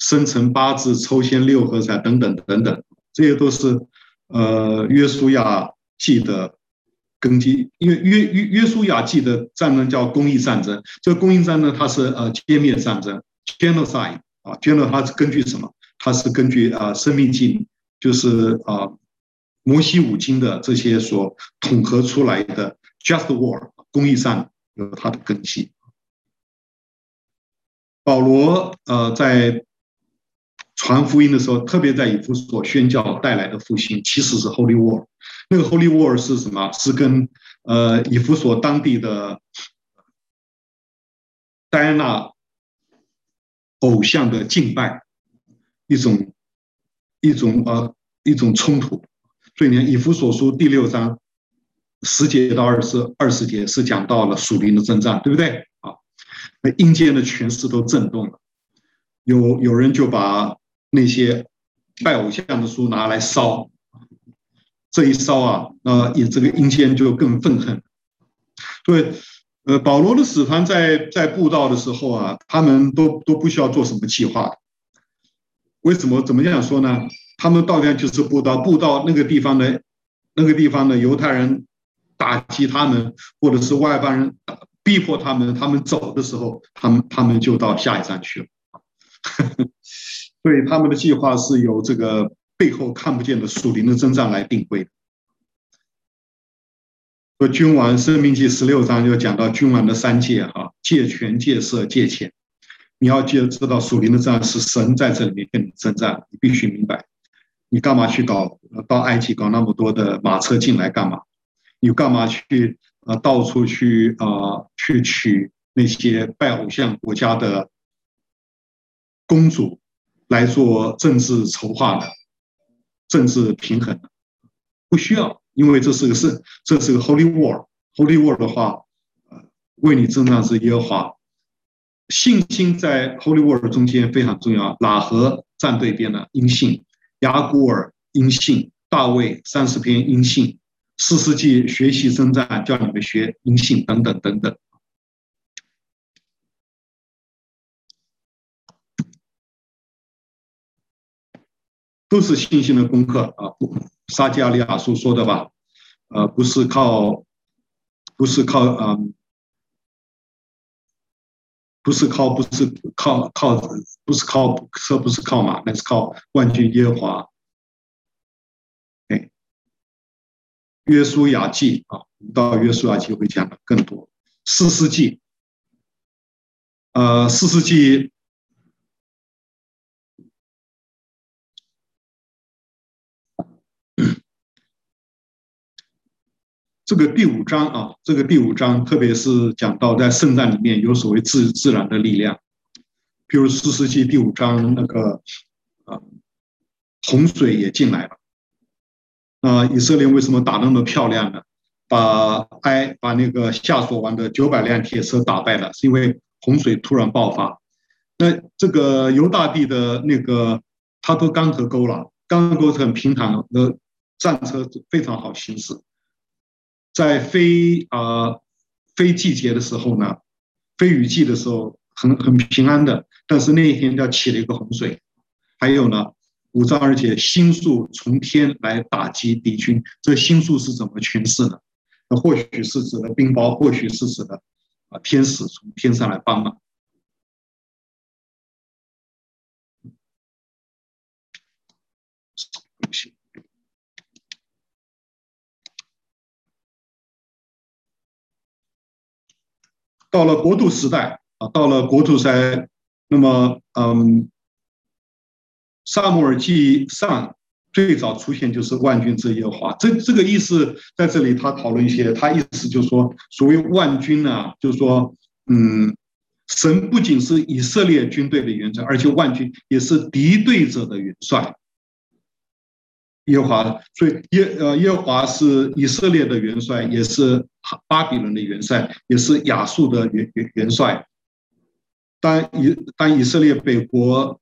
生辰八字、抽签六合彩等等等等，这些都是呃约书亚记的根基。因为约约约书亚记的战争叫公益战争，这个公益战争它是呃歼灭战争 （genocide） 啊，genocide 它是根据什么？它是根据啊《生命记》，就是啊摩西五经的这些所统合出来的 just war 公益战有它的根基。保罗呃在。传福音的时候，特别在以弗所宣教带来的复兴，其实是 Holy War。那个 Holy War 是什么？是跟呃以弗所当地的戴安娜偶像的敬拜一种一种呃一种冲突。所以呢，以弗所书第六章十节到二十二十节是讲到了属灵的征战，对不对？啊，那阴间的权势都震动了，有有人就把。那些拜偶像的书拿来烧，这一烧啊，呃，也这个阴间就更愤恨。对，呃，保罗的使团在在布道的时候啊，他们都都不需要做什么计划。为什么？怎么样说呢？他们到那就是布道，布道那个地方的，那个地方的犹太人打击他们，或者是外邦人逼迫他们，他们走的时候，他们他们就到下一站去了。所以他们的计划是由这个背后看不见的属灵的征战来定规的。说君王生命记十六章就讲到君王的三戒啊，戒权、戒色、戒钱。你要记知道属灵的战是神在这里面跟你征战，你必须明白。你干嘛去搞到埃及搞那么多的马车进来干嘛？你干嘛去呃到处去啊、呃、去娶那些拜偶像国家的公主？来做政治筹划的、政治平衡，不需要，因为这是个是这是个 Holy War。Holy War 的话，呃，为你征战是耶和华。信心在 Holy War 中间非常重要。喇合站对边的因信，雅古尔因信，大卫三十篇因信，四世纪学习征战，叫你们学因信等等等等。都是信心的功课啊！不撒迦利亚书说的吧？呃，不是靠，不是靠，嗯，不是靠，不是靠，靠，不是靠车，不是靠马，那是靠万军耶华。哎，约书亚记啊，到约书亚记会讲的更多。四世纪，呃，四世纪。这个第五章啊，这个第五章特别是讲到在圣战里面有所谓自自然的力量，比如士师记第五章那个啊，洪水也进来了。啊，以色列为什么打那么漂亮呢？把埃把那个夏所王的九百辆铁车打败了，是因为洪水突然爆发。那这个犹大地的那个他都刚河沟了，刚河沟是很平坦的，战车非常好行驶。在非啊、呃、非季节的时候呢，非雨季的时候很很平安的，但是那一天要起了一个洪水。还有呢，五章二节星宿从天来打击敌军，这星宿是怎么诠释的？那或许是指的冰雹，或许是指的啊天使从天上来帮忙。到了国度时代啊，到了国度时代，那么嗯，撒母耳记上最早出现就是万军之耶和华，这这个意思在这里他讨论一些，他意思就是说，所谓万军呢，就是说，嗯，神不仅是以色列军队的元帅，而且万军也是敌对者的元帅。耶和华，所以耶呃耶和华是以色列的元帅，也是巴比伦的元帅，也是亚述的元元元帅。当以当以色列北国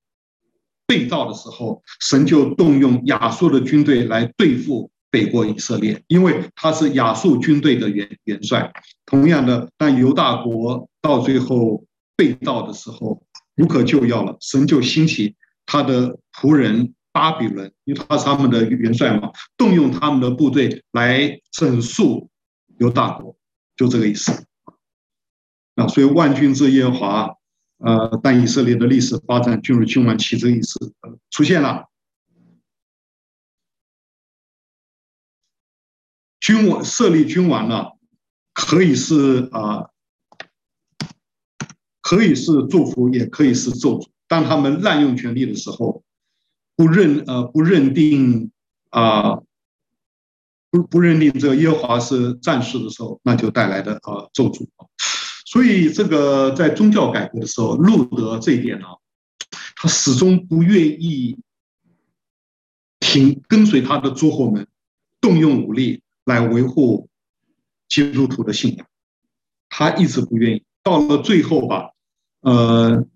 被盗的时候，神就动用亚述的军队来对付北国以色列，因为他是亚述军队的元元帅。同样的，当犹大国到最后被盗的时候，无可救药了，神就兴起他的仆人巴比伦，因为他是他们的元帅嘛，动用他们的部队来整肃犹大国，就这个意思。啊，所以万军之耶和华，呃，但以色列的历史发展进入君王期，这个意思出现了。君王设立君王呢，可以是啊，可以是祝福，也可以是咒诅。当他们滥用权力的时候，不认呃不认定啊，不不认定这个耶和华是战士的时候，那就带来的啊咒诅。所以这个在宗教改革的时候，路德这一点呢，他始终不愿意听跟随他的诸侯们动用武力。来维护基督徒的信仰，他一直不愿意。到了最后吧，呃，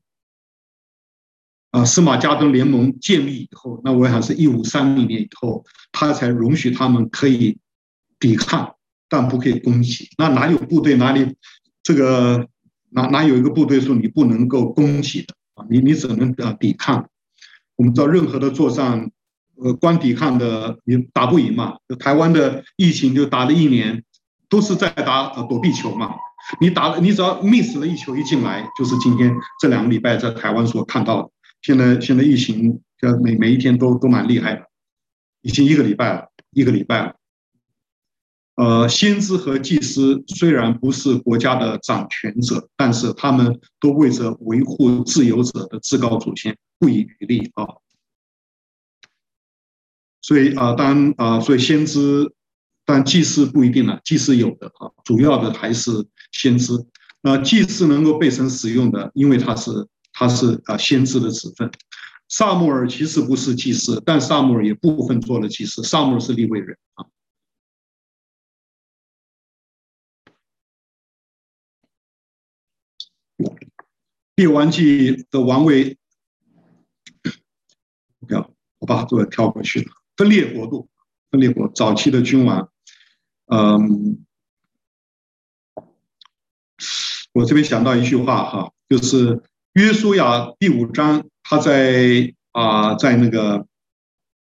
呃，司马加登联盟建立以后，那我想是一五三零年以后，他才容许他们可以抵抗，但不可以攻击。那哪有部队哪里这个哪哪有一个部队说你不能够攻击的啊？你你只能啊抵抗。我们知道任何的作战。呃，光抵抗的你打不赢嘛？台湾的疫情就打了一年，都是在打躲避球嘛。你打了，你只要 miss 了一球一进来，就是今天这两个礼拜在台湾所看到的。现在现在疫情，这每每一天都都蛮厉害的，已经一个礼拜了，一个礼拜了。呃，先知和祭司虽然不是国家的掌权者，但是他们都为着维护自由者的至高祖先不遗余力啊。所以啊，当啊，所以先知，但祭司不一定了，祭司有的啊，主要的还是先知。那祭司能够被神使用的，因为他是他是啊先知的子分。撒母耳其实不是祭司，但撒母耳也部分做了祭司。撒母耳是立位人啊。列王记的王位，不要，我把这个跳过去了。分裂国度，分裂国早期的君王，嗯，我这边想到一句话哈，就是约书亚第五章，他在啊在那个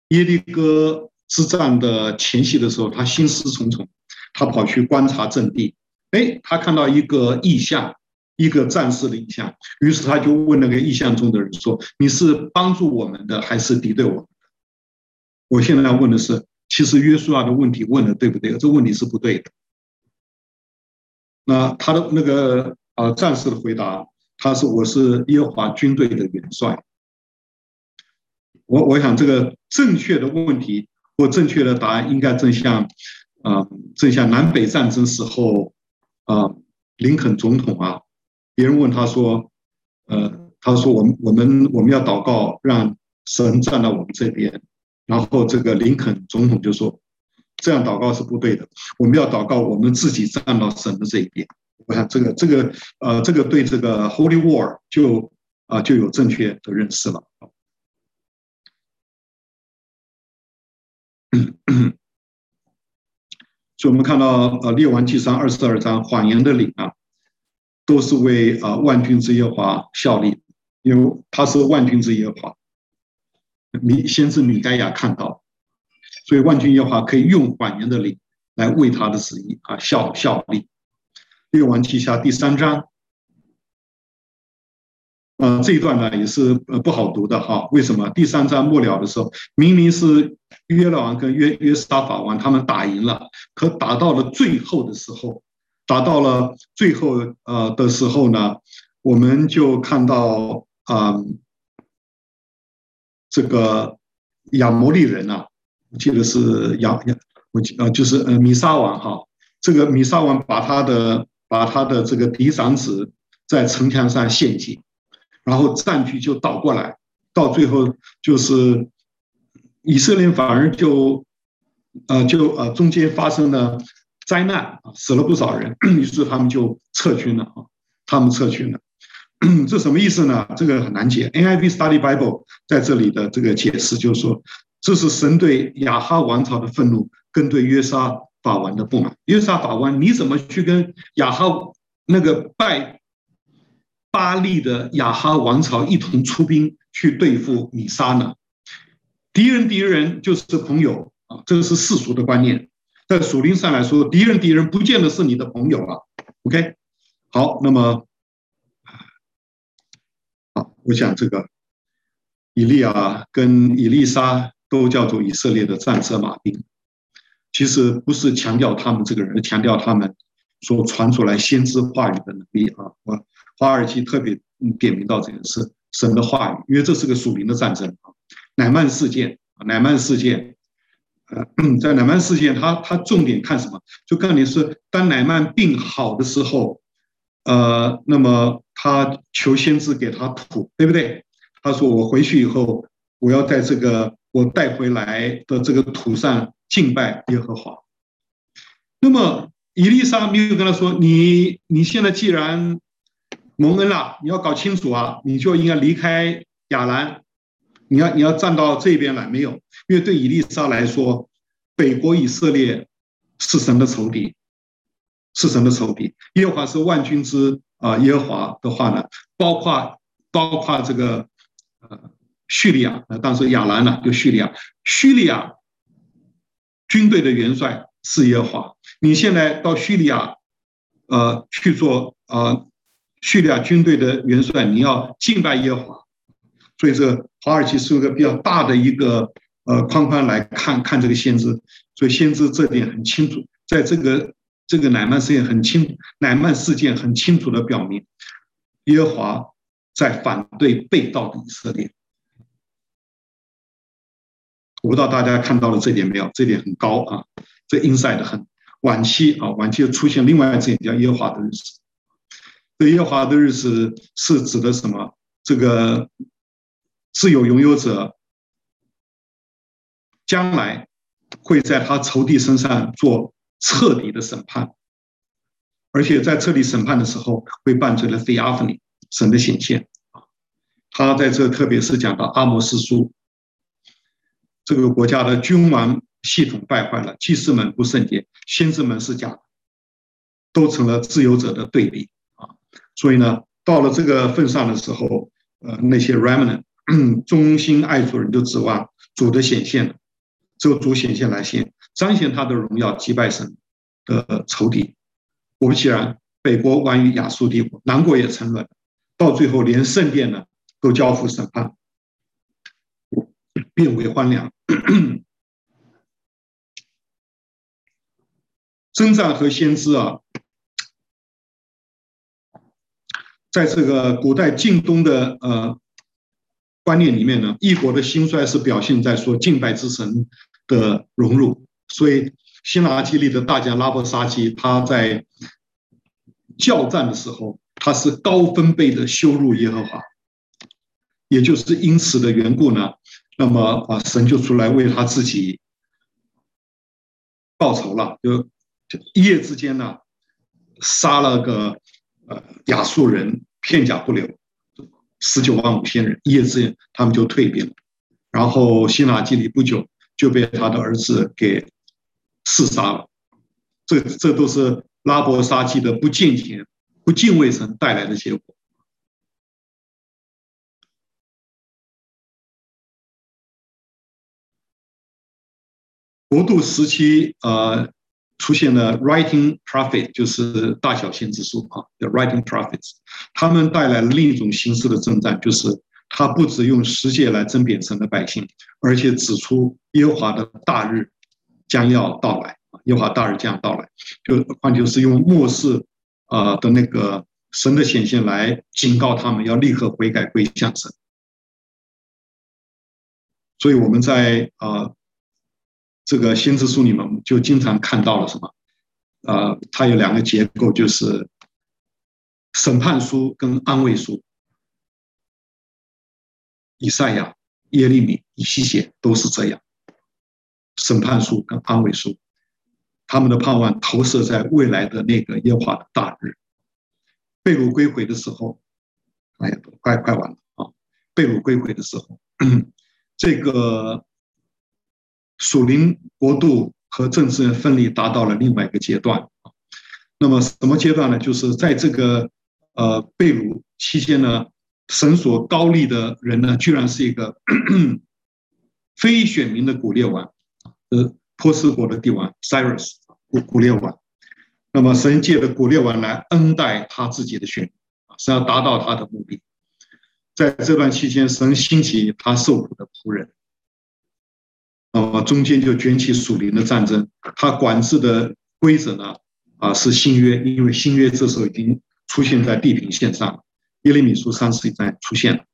耶利哥之战的前夕的时候，他心思重重，他跑去观察阵地，哎，他看到一个异象，一个战士的异象，于是他就问那个异象中的人说：“你是帮助我们的，还是敌对我们？”我现在要问的是，其实约书亚的问题问的对不对？这问题是不对的。那他的那个啊战士的回答，他说我是耶和华军队的元帅。我我想这个正确的问题或正确的答案，应该正像啊正像南北战争时候啊林肯总统啊，别人问他说，呃他说我们我们我们要祷告，让神站到我们这边。然后这个林肯总统就说：“这样祷告是不对的，我们要祷告，我们自己站到神的这一边。”我想这个这个呃，这个对这个 Holy War 就啊就有正确的认识了。所以，我们看到呃，《列王纪上》二十二章谎言的领啊，都是为啊万军之耶和华效力，因为他是万军之耶和华。米先知米该亚看到，所以万军耶华可以用谎言的领来为他的旨意啊效效力。列王记下第三章，呃，这一段呢也是呃不好读的哈。为什么？第三章末了的时候，明明是约勒王跟约约沙法王他们打赢了，可打到了最后的时候，打到了最后呃的时候呢，我们就看到啊。这个亚摩利人啊，我记得是亚亚，我记呃就是呃米沙王哈，这个米沙王把他的把他的这个嫡长子在城墙上献祭，然后战局就倒过来，到最后就是以色列反而就呃就呃中间发生了灾难，死了不少人，于是他们就撤军了啊，他们撤军了。这什么意思呢？这个很难解。NIV Study Bible 在这里的这个解释就是说，这是神对亚哈王朝的愤怒跟对约沙法王的不满。约沙法王，你怎么去跟亚哈那个拜巴利的亚哈王朝一同出兵去对付米沙呢？敌人敌人就是朋友啊，这个是世俗的观念。在属灵上来说，敌人敌人不见得是你的朋友啊。OK，好，那么，好，我想这个以利亚跟以利沙都叫做以色列的战车马兵，其实不是强调他们这个人，强调他们所传出来先知话语的能力啊。我华尔基特别点名到这个是神的话语，因为这是个属灵的战争啊。乃曼事件，乃曼事件。呃，在乃曼事件，他他重点看什么？就看你是当乃曼病好的时候，呃，那么他求先知给他土，对不对？他说我回去以后，我要在这个我带回来的这个土上敬拜耶和华。那么以利沙没有跟他说，你你现在既然蒙恩了，你要搞清楚啊，你就应该离开亚兰。你要你要站到这边来，没有？因为对以利沙来说，北国以色列是神的仇敌，是神的仇敌。耶和华是万军之啊，耶和华的话呢，包括包括这个呃叙利亚，呃当时亚兰呢就叙利亚，叙利亚军队的元帅是耶和华。你现在到叙利亚呃去做呃叙利亚军队的元帅，你要敬拜耶和华。所以这华尔街是一个比较大的一个呃框框来看看这个先知，所以先知这点很清楚，在这个这个乃曼事件很清，乃曼事件很清楚的表明，耶和华在反对背道的以色列。我不知道大家看到了这点没有？这点很高啊，这 inside 很晚期啊，晚期又出现另外一点叫耶和华的日子。这耶和华的日子是指的什么？这个。自由拥有者将来会在他仇敌身上做彻底的审判，而且在彻底审判的时候会伴随着 theophany 神的显现。他在这特别是讲到阿摩斯书，这个国家的君王系统败坏了，祭司们不圣洁，先知们是假的，都成了自由者的对比啊。所以呢，到了这个份上的时候，呃，那些 remnant。忠心爱主人就指望主的显现了，只有主显现来现，彰显他的荣耀，击败神的仇敌。果不其然，北国亡于亚述帝国，南国也沉沦，到最后连圣殿呢都交付审判，变为荒凉。征战和先知啊，在这个古代近东的呃。观念里面呢，异国的兴衰是表现在说敬拜之神的融入。所以，西拿基利的大将拉伯沙基，他在叫战的时候，他是高分贝的羞辱耶和华，也就是因此的缘故呢，那么啊，神就出来为他自己报仇了，就就一夜之间呢，杀了个呃亚述人，片甲不留。十九万五千人，一夜之间他们就退兵了，然后西拿基里不久就被他的儿子给刺杀了。这这都是拉伯沙基的不敬虔、不敬畏神带来的结果。国度时期，呃。出现了 writing prophet，就是大小先知书啊，the writing prophets，他们带来了另一种形式的征战，就是他不只用十诫来甄别神的百姓，而且指出耶和华的大日将要到来啊，耶和华大日将要到来，就换句是用末世啊的那个神的显现来警告他们要立刻悔改归向神。所以我们在啊。这个先知书里面，就经常看到了什么？呃，它有两个结构，就是审判书跟安慰书。以赛亚、耶利米、以西结都是这样，审判书跟安慰书，他们的盼望投射在未来的那个耶和华的大日，被掳归回的时候，哎呀，快快完了啊！被掳归回的时候，这个。属灵国度和政治分离达到了另外一个阶段。那么什么阶段呢？就是在这个呃被掳期间呢，神所高立的人呢，居然是一个非选民的古列王，呃，波斯国的帝王 Cyrus 古古列王。那么神借着古列王来恩待他自己的选民，是要达到他的目的。在这段期间，神兴起他受苦的仆人。那么中间就卷起属灵的战争，他管制的规则呢，啊是新约，因为新约这时候已经出现在地平线上，耶利米书三十一章出现了。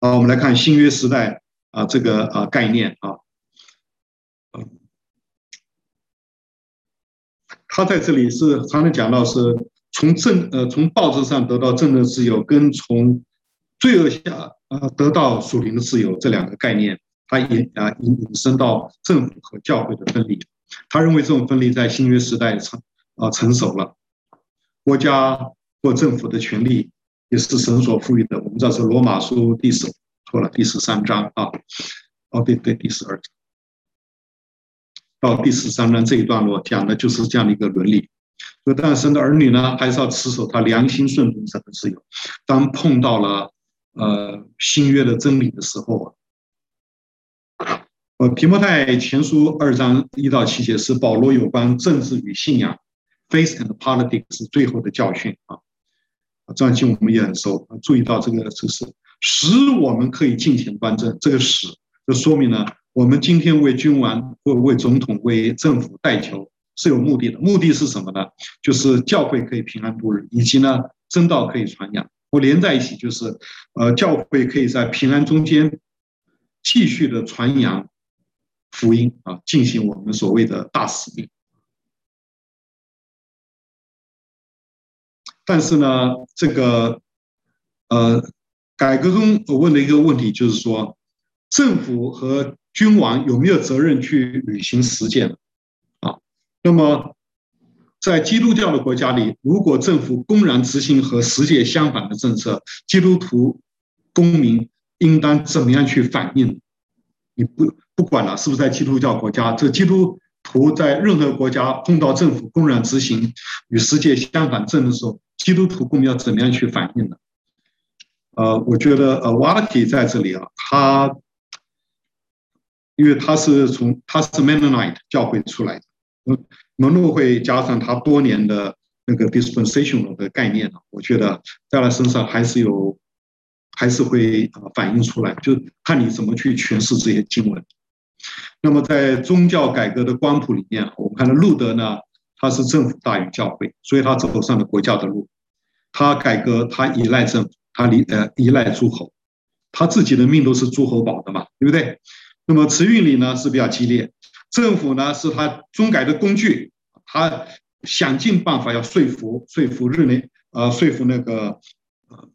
好，我们来看新约时代啊这个啊概念啊，他在这里是常常讲到是从政呃从报纸上得到政治自由，跟从罪恶下啊得到属灵的自由这两个概念。他引啊引引申到政府和教会的分离，他认为这种分离在新约时代成啊成熟了，国家或政府的权力也是神所赋予的。我们知道是罗马书第十错了第十三章啊，哦对对第十二章到第十三章这一段落讲的就是这样的一个伦理。所以，但神的儿女呢，还是要持守他良心顺从神的自由。当碰到了呃新约的真理的时候啊。呃，提摩太前书二章一到七节是保罗有关政治与信仰 （faith and politics） 最后的教训啊。这段经我们也很熟，注意到这个就是使我们可以敬虔端正。这个使就说明了我们今天为君王或为总统、为政府代求是有目的的。目的是什么呢？就是教会可以平安度日，以及呢真道可以传扬。我连在一起就是，呃，教会可以在平安中间继续的传扬。福音啊，进行我们所谓的大使命。但是呢，这个呃，改革中我问的一个问题就是说，政府和君王有没有责任去履行实践啊？那么，在基督教的国家里，如果政府公然执行和实践相反的政策，基督徒公民应当怎么样去反应？你不？不管了是不是在基督教国家，这基督徒在任何国家碰到政府公然执行与世界相反政的时候，基督徒共要怎么样去反应呢？呃，我觉得呃，瓦勒提在这里啊，他因为他是从他是 Mennonite 教会出来的，门诺会加上他多年的那个 dispensational 的概念呢，我觉得在他身上还是有还是会反映出来，就看你怎么去诠释这些经文。那么，在宗教改革的光谱里面，我们看到路德呢，他是政府大于教会，所以他走上了国教的路。他改革，他依赖政府，他依呃依赖诸侯，他自己的命都是诸侯保的嘛，对不对？那么慈运里呢是比较激烈，政府呢是他中改的工具，他想尽办法要说服说服日内呃说服那个呃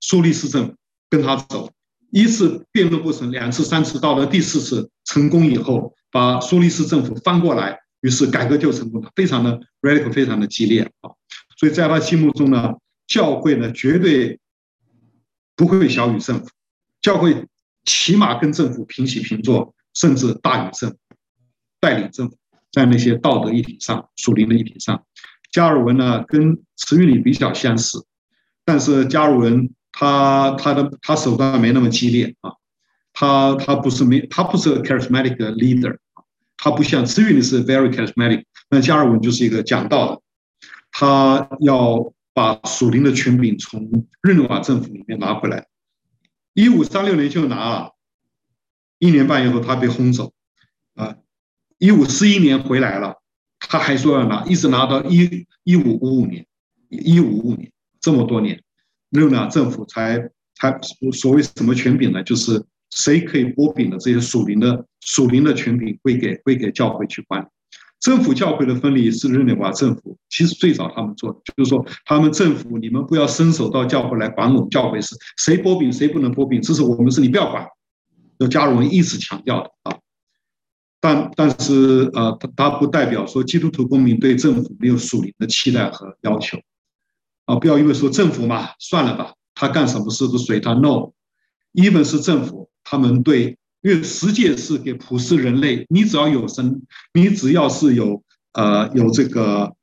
苏黎世政府跟他走。一次辩论不成，两次、三次，到了第四次成功以后，把苏黎世政府翻过来，于是改革就成功了，非常的 radical，非常的激烈啊！所以在他心目中呢，教会呢绝对不会小于政府，教会起码跟政府平起平坐，甚至大于政府，带领政府在那些道德议题上、属灵的议题上。加尔文呢跟慈运理比较相似，但是加尔文。他他的他手段没那么激烈啊，他他不是没他不是 charismatic leader，他不像慈运理是 very charismatic，那加尔文就是一个讲道的，他要把属灵的权柄从日内瓦政府里面拿回来，一五三六年就拿了，一年半以后他被轰走，啊，一五四一年回来了，他还说要拿，一直拿到一一五五五年，一五五五年这么多年。日内瓦政府才才所谓什么权柄呢？就是谁可以拨饼的这些属灵的属灵的权柄归给归给教会去管。政府教会的分离是日内瓦政府其实最早他们做的，就是说他们政府你们不要伸手到教会来管我们教会事，谁拨饼谁不能拨饼，这是我们是，你不要管。就加尔文一直强调的啊，但但是呃，他他不代表说基督徒公民对政府没有属灵的期待和要求。啊，不要因为说政府嘛，算了吧，他干什么事都随他。No，even 是政府，他们对因为十诫是给普世人类，你只要有神，你只要是有呃有这个，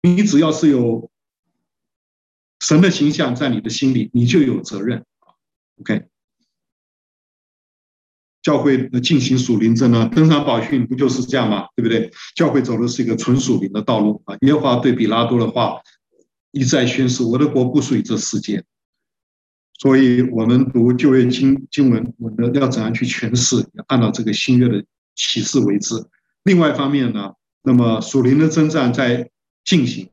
你只要是有神的形象在你的心里，你就有责任。OK，教会进行属灵争呢，登山宝训不就是这样吗？对不对？教会走的是一个纯属灵的道路啊。耶和华对比拉多的话一再宣示：“我的国不属于这世界。”所以，我们读旧约经经文，我们要怎样去诠释？按照这个新约的启示为之。另外一方面呢，那么属灵的征战在进行，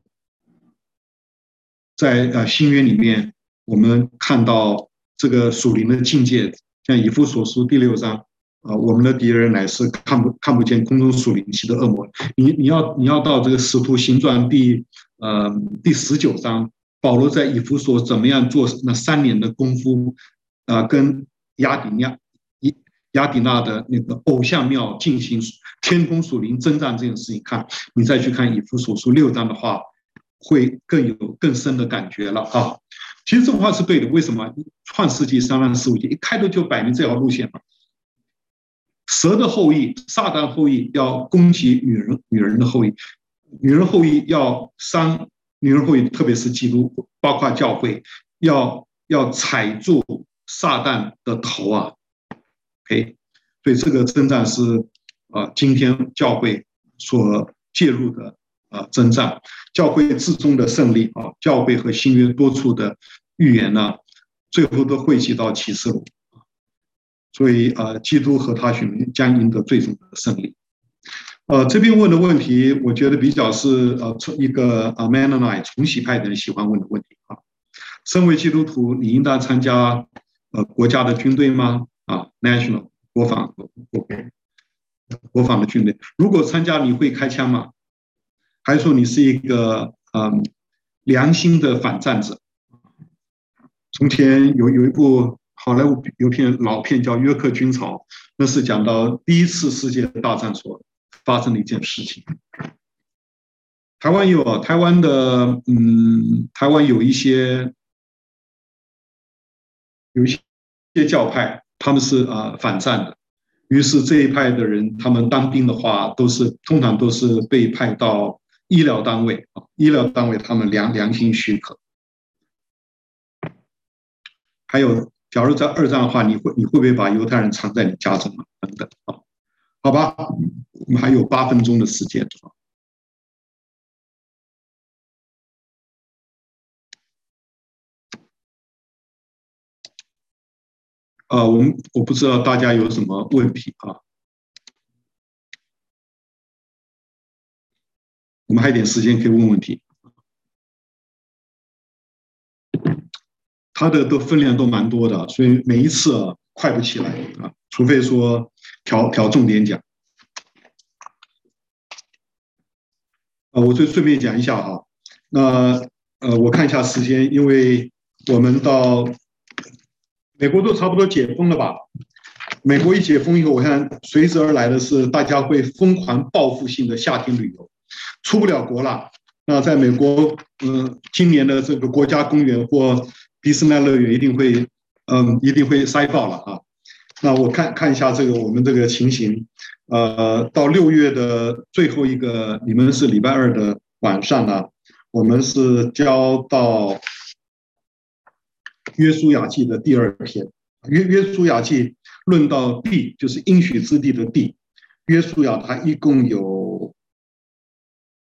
在呃新约里面，我们看到这个属灵的境界，像以弗所书第六章啊，我们的敌人乃是看不看不见空中属灵气的恶魔。你你要你要到这个使徒行传第呃第十九章。保罗在以弗所怎么样做那三年的功夫啊？跟亚底亚、亚底娜的那个偶像庙进行天空属灵征战这件事情，看你再去看以弗所书六章的话，会更有更深的感觉了啊！其实这话是对的，为什么？创世纪三章十五节一开头就摆明这条路线了：蛇的后裔、撒旦后裔要攻击女人，女人的后裔，女人后裔要伤。女人后裔，特别是基督，包括教会，要要踩住撒旦的头啊！OK，所以这个征战是啊，今天教会所介入的啊征战，教会至终的胜利啊，教会和新约多处的预言呢，最后都汇集到启示录，所以啊，基督和他选民将赢得最终的胜利。呃，这边问的问题，我觉得比较是呃，从一个呃 Mennonite 重洗派的人喜欢问的问题啊。身为基督徒，你应当参加呃国家的军队吗？啊，National 国防，OK，国防的军队。如果参加，你会开枪吗？还是说你是一个嗯、呃、良心的反战者？从前有有一部好莱坞有片老片叫《约克军曹》，那是讲到第一次世界大战所。发生的一件事情，台湾有台湾的，嗯，台湾有一些有一些教派，他们是啊反战的，于是这一派的人，他们当兵的话，都是通常都是被派到医疗单位啊，医疗单位他们良良心许可。还有，假如在二战的话，你会你会不会把犹太人藏在你家中啊？等等啊。好吧，我们还有八分钟的时间。啊，我们我不知道大家有什么问题啊？我们还有点时间可以问问题。他的都分量都蛮多的，所以每一次快不起来啊，除非说。调调重点讲，啊，我就顺便讲一下哈。那呃，我看一下时间，因为我们到美国都差不多解封了吧？美国一解封以后，我看随之而来的是大家会疯狂报复性的夏天旅游，出不了国了。那在美国，嗯，今年的这个国家公园或迪士尼乐园一定会，嗯，一定会塞爆了啊。那我看看一下这个我们这个情形，呃，到六月的最后一个，你们是礼拜二的晚上呢，我们是交到约书亚记的第二篇。约约书亚记论到地，就是应许之地的地。约书亚它一共有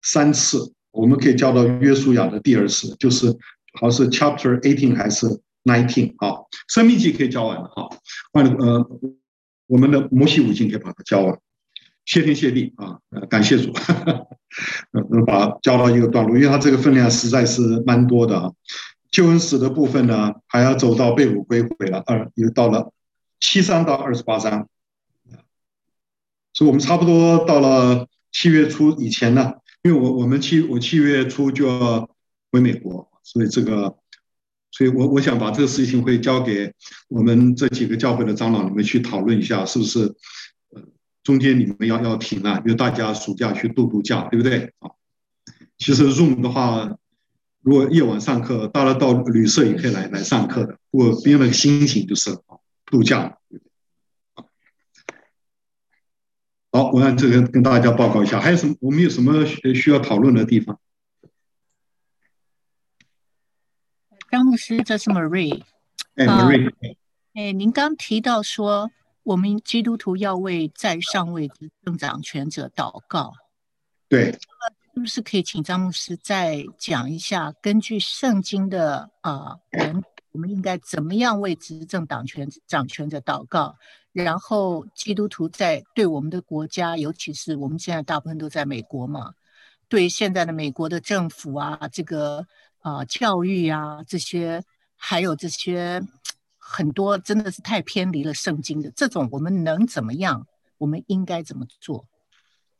三次，我们可以交到约书亚的第二次，就是好像是 Chapter eighteen 还是？nineteen 啊，申命记可以教完了哈，换了呃，我们的摩西五经可以把它教完，谢天谢地啊，呃，感谢主，能 把它教到一个段落，因为它这个分量实在是蛮多的啊。救恩史的部分呢，还要走到被掳归回了二，又到了七章到二十八章，所以我们差不多到了七月初以前呢，因为我我们七我七月初就要回美国，所以这个，所以我我想把这个事情会交给我们这几个教会的长老你们去讨论一下，是不是？呃中间你们要要停了，因为大家暑假去度度假，对不对？啊，其实 Zoom 的话，如果夜晚上课，到了到旅社也可以来来上课的，我变了个心情就是啊，度假。好，我让这个跟大家报告一下，还有什么我们有什么需需要讨论的地方？张牧师，这是 Marie。哎，Marie。哎，您刚提到说，我们基督徒要为在上位执政掌权者祷告。对。是不是可以请张牧师再讲一下，根据圣经的啊人，我们应该怎么样为执政党权掌权者祷告？然后基督徒在对我们的国家，尤其是我们现在大部分都在美国嘛，对现在的美国的政府啊，这个。啊，教育啊，这些还有这些很多，真的是太偏离了圣经的这种，我们能怎么样？我们应该怎么做？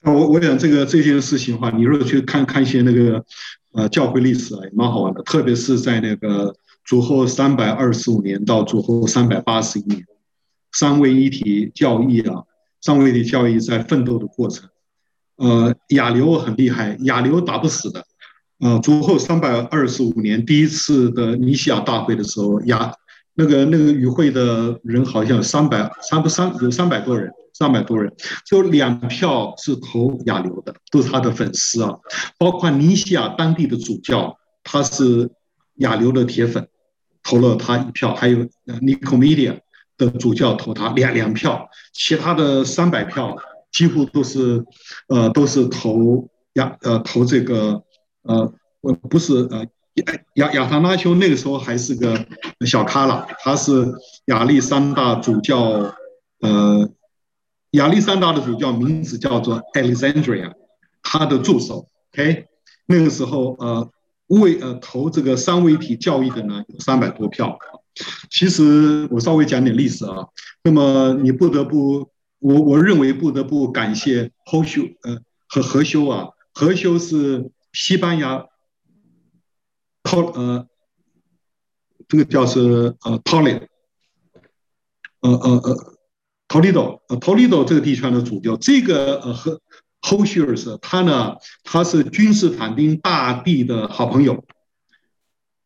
我我想这个这件事情的话，你如果去看看一些那个呃教会历史啊，也蛮好玩的，特别是在那个主后三百二十五年到主后三百八十一年，三位一体教义啊，三位一体教义在奋斗的过程。呃，亚流很厉害，亚流打不死的。呃，主后三百二十五年第一次的尼西亚大会的时候，亚那个那个与会的人好像三百三不三有三百多人，三百多人，就两票是投亚流的，都是他的粉丝啊。包括尼西亚当地的主教，他是亚流的铁粉，投了他一票。还有尼科米迪亚的主教投他两两票，其他的三百票几乎都是呃都是投亚呃投这个。呃，我不是呃，亚亚唐拉修那个时候还是个小咖了，他是亚历山大主教，呃，亚历山大的主教名字叫做 Alexandria，他的助手，OK，那个时候呃为呃投这个三位一体教义的呢有三百多票，其实我稍微讲点历史啊，那么你不得不，我我认为不得不感谢后修呃和何修啊，何修是。西班牙，托呃，这个叫是呃托雷，呃呃呃，托利多呃托利多这个地区的主教，这个呃和后修尔是他呢，他是君士坦丁大帝的好朋友，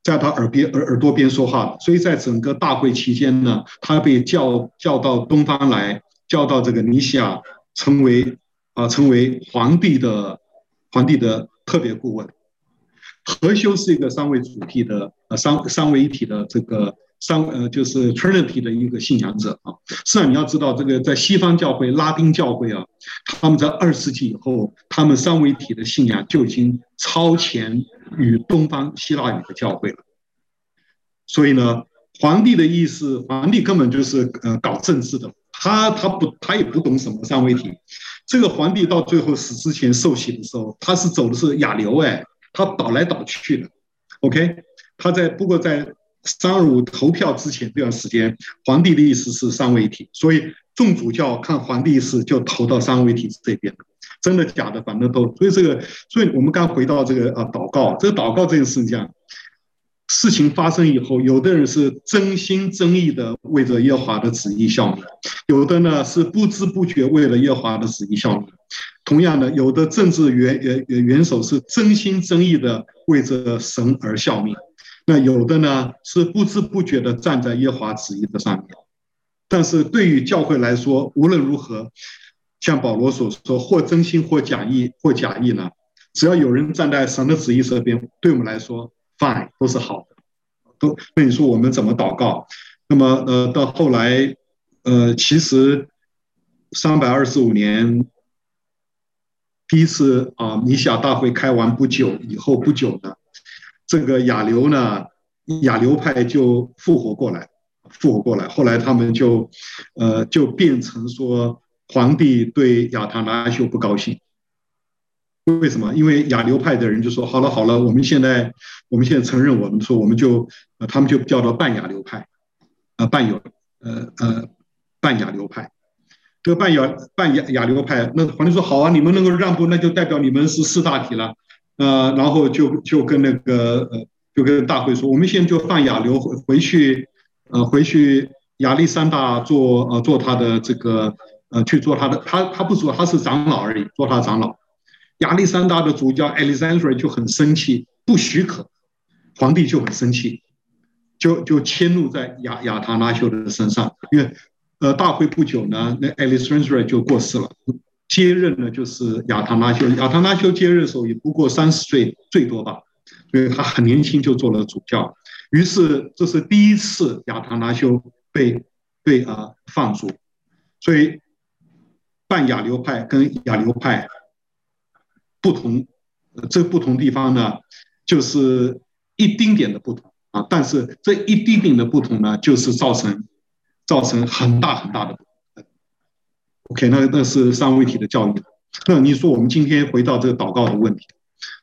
在他耳边耳耳朵边说话，所以在整个大会期间呢，他被叫叫到东方来，叫到这个尼西亚，成为啊、成为皇帝的皇帝的。特别顾问，何修是一个三位主体的呃三三位一体的这个三呃就是 Trinity 的一个信仰者啊。实际上你要知道，这个在西方教会拉丁教会啊，他们在二世纪以后，他们三位一体的信仰就已经超前于东方希腊语的教会了。所以呢，皇帝的意思，皇帝根本就是呃搞政治的，他他不他也不懂什么三位一体。这个皇帝到最后死之前受洗的时候，他是走的是亚流哎，他倒来倒去的，OK，他在不过在三二五投票之前这段时间，皇帝的意思是三位一体，所以众主教看皇帝意思就投到三位一体这边，真的假的反正都，所以这个，所以我们刚回到这个啊祷告，这个祷告这件事情这样。事情发生以后，有的人是真心真意的为着耶华的旨意效命，有的呢是不知不觉为了耶华的旨意效命。同样的，有的政治元元元首是真心真意的为着神而效命，那有的呢是不知不觉的站在耶华旨意的上面。但是对于教会来说，无论如何，像保罗所说，或真心或假意或假意呢，只要有人站在神的旨意这边，对我们来说。Fine 都是好的，都那你说我们怎么祷告？那么呃，到后来呃，其实三百二十五年第一次啊，尼西亚大会开完不久以后不久呢，这个亚流呢，亚流派就复活过来，复活过来。后来他们就呃，就变成说皇帝对亚他拿修不高兴。为什么？因为亚流派的人就说：“好了好了，我们现在我们现在承认，我们说我们就呃，他们就叫做半亚流派，呃，半有呃呃半亚流派。这个半亚半亚亚流派，那皇帝说好啊，你们能够让步，那就代表你们是四大体了。呃，然后就就跟那个呃，就跟大会说，我们现在就放亚流回回去，呃，回去亚历山大做呃做他的这个呃去做他的，他他不做，他是长老而已，做他长老。”亚历山大的主教 Alexandre 就很生气，不许可，皇帝就很生气，就就迁怒在亚亚塔拉修的身上，因为呃大会不久呢，那 Alexandre 就过世了，接任呢就是亚塔拉修。亚塔拉修接任的时候也不过三十岁最多吧，所以他很年轻就做了主教。于是这是第一次亚塔拉修被被啊、呃、放逐，所以半亚流派跟亚流派不同，这不同地方呢就是一丁点的不同啊，但是这一丁点的不同呢，就是造成造成很大很大的。OK，那那是三位一体的教育。那你说我们今天回到这个祷告的问题，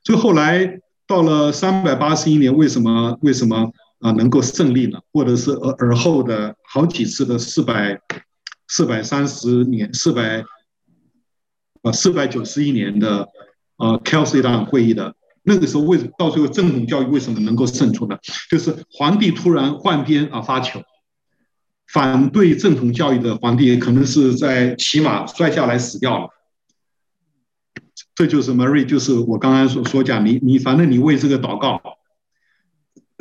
所以后来到了三百八十一年，为什么为什么啊能够胜利呢？或者是而而后的好几次的四百四百三十年、四百啊四百九十一年的啊 Chalcedon 会议的。那个时候，为什么到最后正统教育为什么能够胜出呢？就是皇帝突然换边啊发球。反对正统教育的皇帝可能是在骑马摔下来死掉了，这就是 Marie，就是我刚刚所所讲，你你反正你为这个祷告，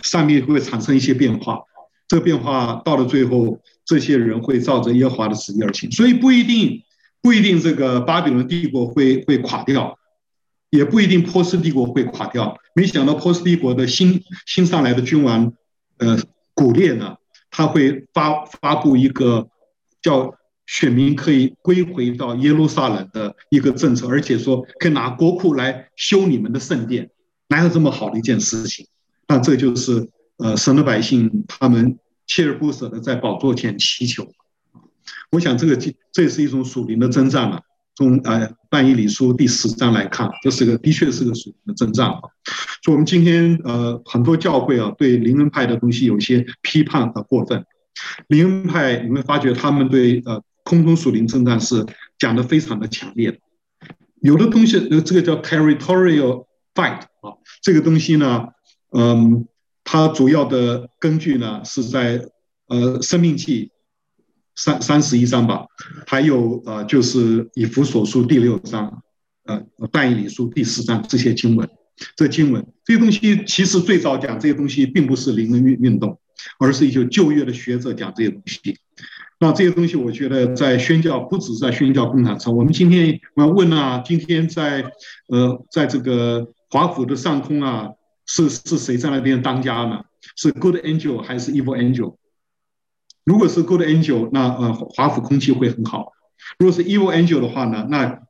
上面会产生一些变化，这个变化到了最后，这些人会照着耶和华的旨意而行，所以不一定不一定这个巴比伦帝国会会垮掉，也不一定波斯帝国会垮掉。没想到波斯帝国的新新上来的君王，呃，古列呢？他会发发布一个叫选民可以归回到耶路撒冷的一个政策，而且说可以拿国库来修你们的圣殿，哪有这么好的一件事情？那这就是呃神的百姓他们锲而不舍的在宝座前祈求。我想这个这这也是一种属灵的征战了。从呃但以理书第十章来看，这是个的确是个属灵的征战啊。所以，我们今天呃很多教会啊，对灵恩派的东西有些批判和过分。灵恩派你会发觉他们对呃空中属灵征战是讲的非常的强烈的。有的东西呃这个叫 territorial fight 啊，这个东西呢，嗯，它主要的根据呢是在呃生命记。三三十一章吧，还有呃，就是以弗所书第六章，呃，但以理书第四章这些经文，这经文这些东西其实最早讲这些东西，并不是灵恩运运动，而是一些旧约的学者讲这些东西。那这些东西，我觉得在宣教不只是在宣教工场上，我们今天我要问啊，今天在呃，在这个华府的上空啊，是是谁在那边当家呢？是 Good Angel 还是 Evil Angel？如果是 Good Angel，那呃华府空气会很好；如果是 Evil Angel 的话呢，那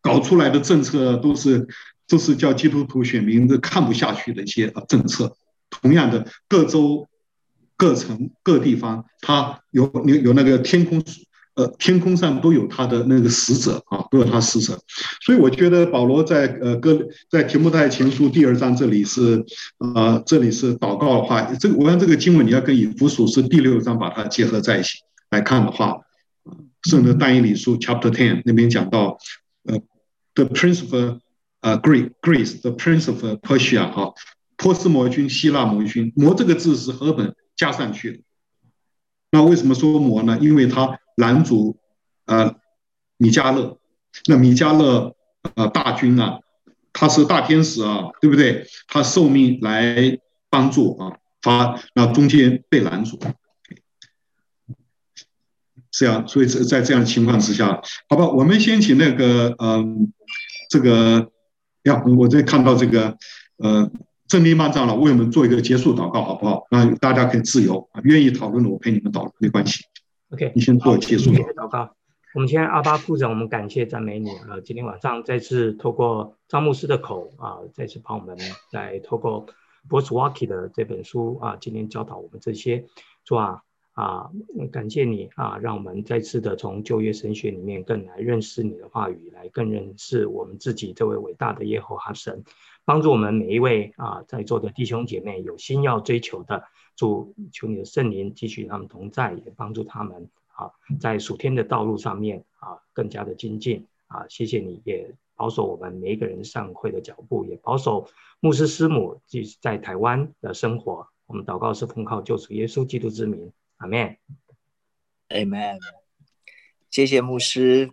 搞出来的政策都是都是叫基督徒选民都看不下去的一些呃政策。同样的，各州、各城、各地方，它有有有那个天空。呃，天空上都有他的那个使者啊，都有他使者，所以我觉得保罗在呃哥在提摩太前书第二章这里是呃这里是祷告的话，这个我看这个经文你要跟以弗所书第六章把它结合在一起来看的话，圣的但以理书 Chapter Ten 那边讲到呃 The Prince of 呃 Greece Greece，The Prince of Persia 哈，波斯魔君希腊魔君，魔这个字是和本加上去的，那为什么说魔呢？因为他。拦阻，呃，米迦勒，那米迦勒，呃，大军啊，他是大天使啊，对不对？他受命来帮助啊，他那中间被拦阻，是啊，所以在在这样的情况之下，好吧，我们先请那个，嗯、这个，呀，我在看到这个，呃，郑丽曼长老为我们做一个结束祷告，好不好？那大家可以自由，愿意讨论的我陪你们讨论，没关系。OK，你先做结束祷告。我们现在阿巴父神，我们感谢赞美你啊！今天晚上再次透过张牧师的口啊，再次帮我们来透过 Bosswalkie 的这本书啊，今天教导我们这些，主啊啊，感谢你啊，让我们再次的从旧约神学里面更来认识你的话语，来更认识我们自己这位伟大的耶和华神，帮助我们每一位啊在座的弟兄姐妹有心要追求的。主，求你的圣灵继续与他们同在，也帮助他们啊，在属天的道路上面啊，更加的精进啊。谢谢你，也保守我们每一个人上会的脚步，也保守牧师师母继续在台湾的生活。我们祷告是奉靠救主耶稣基督之名，阿门。阿门。谢谢牧师。